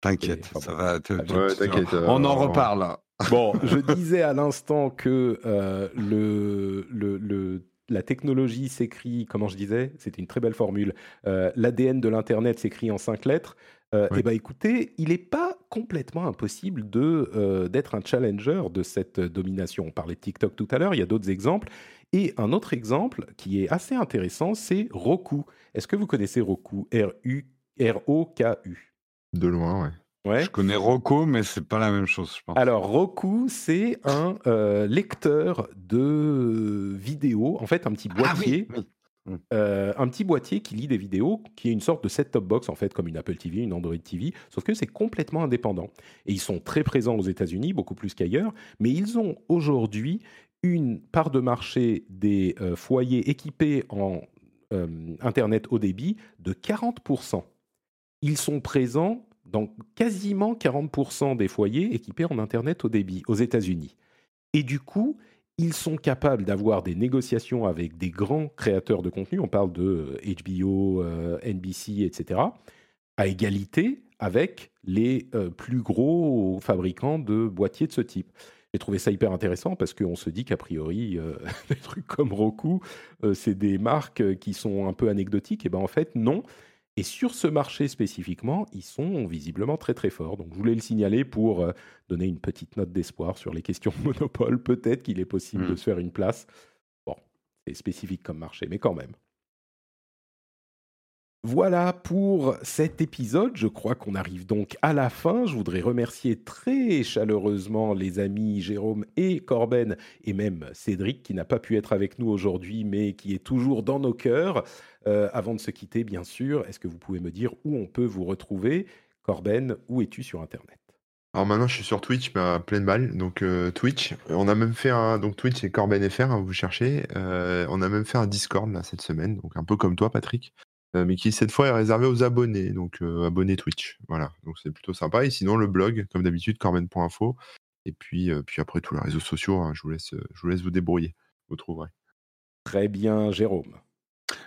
T'inquiète, ça va. Te, te, ouais, t'inquiète. Euh, on en reparle. Bon, je disais à l'instant que euh, le, le, le la technologie s'écrit, comment je disais, c'était une très belle formule, euh, l'ADN de l'Internet s'écrit en cinq lettres. Euh, oui. Eh bien, écoutez, il n'est pas complètement impossible de, euh, d'être un challenger de cette domination. On parlait de TikTok tout à l'heure, il y a d'autres exemples. Et un autre exemple qui est assez intéressant, c'est Roku. Est-ce que vous connaissez Roku? R-O-K-U De loin, ouais. Ouais. Je connais Roku, mais c'est pas la même chose, je pense. Alors, Roku, c'est un euh, lecteur de vidéos, en fait, un petit boîtier. Ah oui, oui. Euh, un petit boîtier qui lit des vidéos, qui est une sorte de set-top box en fait, comme une Apple TV, une Android TV, sauf que c'est complètement indépendant. Et ils sont très présents aux États-Unis, beaucoup plus qu'ailleurs, mais ils ont aujourd'hui une part de marché des euh, foyers équipés en euh, Internet haut débit de 40%. Ils sont présents dans quasiment 40% des foyers équipés en Internet haut débit aux États-Unis. Et du coup, ils sont capables d'avoir des négociations avec des grands créateurs de contenu, on parle de HBO, euh, NBC, etc., à égalité avec les euh, plus gros fabricants de boîtiers de ce type. J'ai trouvé ça hyper intéressant parce qu'on se dit qu'a priori, euh, des trucs comme Roku, euh, c'est des marques qui sont un peu anecdotiques. Et ben en fait, non. Et sur ce marché spécifiquement, ils sont visiblement très très forts. Donc je voulais le signaler pour euh, donner une petite note d'espoir sur les questions de monopole. Peut-être qu'il est possible mmh. de se faire une place. Bon, c'est spécifique comme marché, mais quand même. Voilà pour cet épisode. Je crois qu'on arrive donc à la fin. Je voudrais remercier très chaleureusement les amis Jérôme et Corben et même Cédric qui n'a pas pu être avec nous aujourd'hui mais qui est toujours dans nos cœurs. Euh, avant de se quitter, bien sûr, est-ce que vous pouvez me dire où on peut vous retrouver? Corben, où es-tu sur Internet? Alors maintenant, je suis sur Twitch, mais à pleine balle. Donc euh, Twitch, on a même fait un donc Twitch c'est Corben FR, hein, vous cherchez. Euh, on a même fait un Discord là cette semaine, donc un peu comme toi, Patrick. Euh, mais qui cette fois est réservé aux abonnés, donc euh, abonnés Twitch. Voilà, donc c'est plutôt sympa. Et sinon, le blog, comme d'habitude, corben.info. Et puis, euh, puis après, tous les réseaux sociaux, hein, je, vous laisse, je vous laisse vous débrouiller. Vous trouverez. Très bien, Jérôme.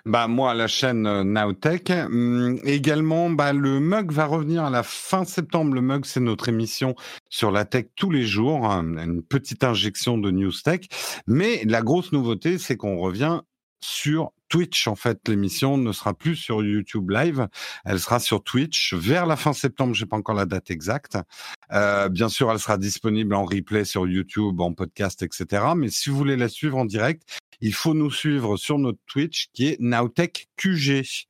Bah moi, la chaîne Nowtech. Hum, également, bah, le mug va revenir à la fin septembre. Le mug, c'est notre émission sur la tech tous les jours, hein, une petite injection de news tech. Mais la grosse nouveauté, c'est qu'on revient sur Twitch. En fait, l'émission ne sera plus sur YouTube Live, elle sera sur Twitch vers la fin septembre. J'ai pas encore la date exacte. Euh, bien sûr, elle sera disponible en replay sur YouTube, en podcast, etc. Mais si vous voulez la suivre en direct, il faut nous suivre sur notre Twitch qui est Nowtech QG.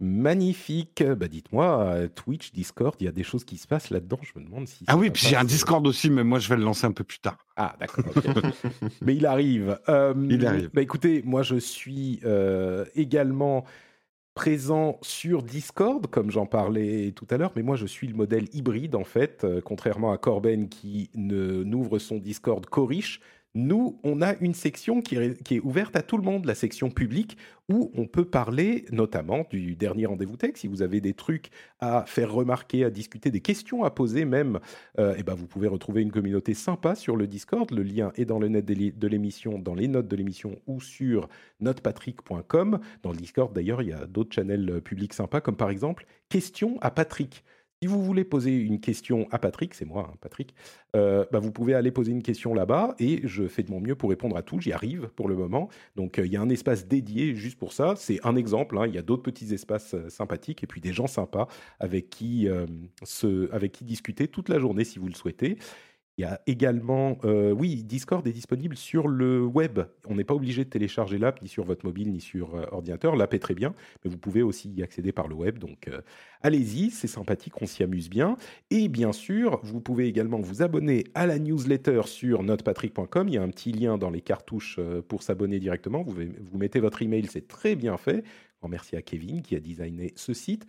Magnifique. Bah dites-moi, euh, Twitch, Discord, il y a des choses qui se passent là-dedans. Je me demande si. Ah oui, puis j'ai un Discord aussi, mais moi je vais le lancer un peu plus tard. Ah d'accord. mais il arrive. Euh, il arrive. Bah écoutez, moi je suis euh, également présent sur Discord, comme j'en parlais tout à l'heure, mais moi je suis le modèle hybride en fait, contrairement à Corben qui ne n'ouvre son Discord qu'aux riches. Nous, on a une section qui est, ouverte à tout le monde, la section publique, où on peut parler notamment du dernier rendez-vous tech. Si vous avez des trucs à faire remarquer, à discuter, des questions à poser même, euh, eh ben vous pouvez retrouver une communauté sympa sur le Discord. Le lien est dans le net de l'émission, dans les notes de l'émission ou sur notepatrick.com. Dans le Discord, d'ailleurs, il y a d'autres channels euh, publics sympas, comme par exemple Questions à Patrick. Si vous voulez poser une question à Patrick, c'est moi, hein, Patrick, euh, bah, vous pouvez aller poser une question là-bas et je fais de mon mieux pour répondre à tout. J'y arrive pour le moment. Donc euh, il y a un espace dédié juste pour ça. C'est un exemple. Hein. Il y a d'autres petits espaces euh, sympathiques et puis des gens sympas avec qui, avec qui discuter toute la journée si vous le souhaitez. Il y a également, euh, oui, Discord est disponible sur le web. On n'est pas obligé de télécharger l'app ni sur votre mobile ni sur euh, ordinateur. L'app est très bien, mais vous pouvez aussi y accéder par le web. Donc euh, allez-y, c'est sympathique, on s'y amuse bien. Et bien sûr, vous pouvez également vous abonner à la newsletter sur notepatrick.com. Il y a un petit lien dans les cartouches pour s'abonner directement. Vous, mettez votre email, c'est très bien fait. merci à Kevin qui a designé ce site.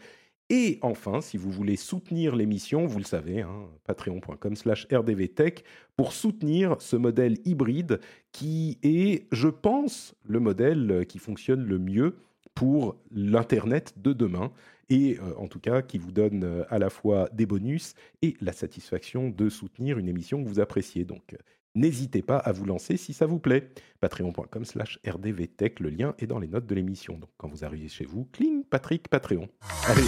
Et enfin, si vous voulez soutenir l'émission, vous le savez, hein, patreon.com slash rdvtech, pour soutenir ce modèle hybride qui est, je pense, le modèle qui fonctionne le mieux pour l'Internet de demain et euh, en tout cas qui vous donne euh, à la fois des bonus et la satisfaction de soutenir une émission que vous appréciez. Donc N'hésitez pas à vous lancer si ça vous plaît. Patreon.com slash rdvtech, le lien est dans les notes de l'émission. Donc quand vous arrivez chez vous, cling, Patrick, Patreon. Allez,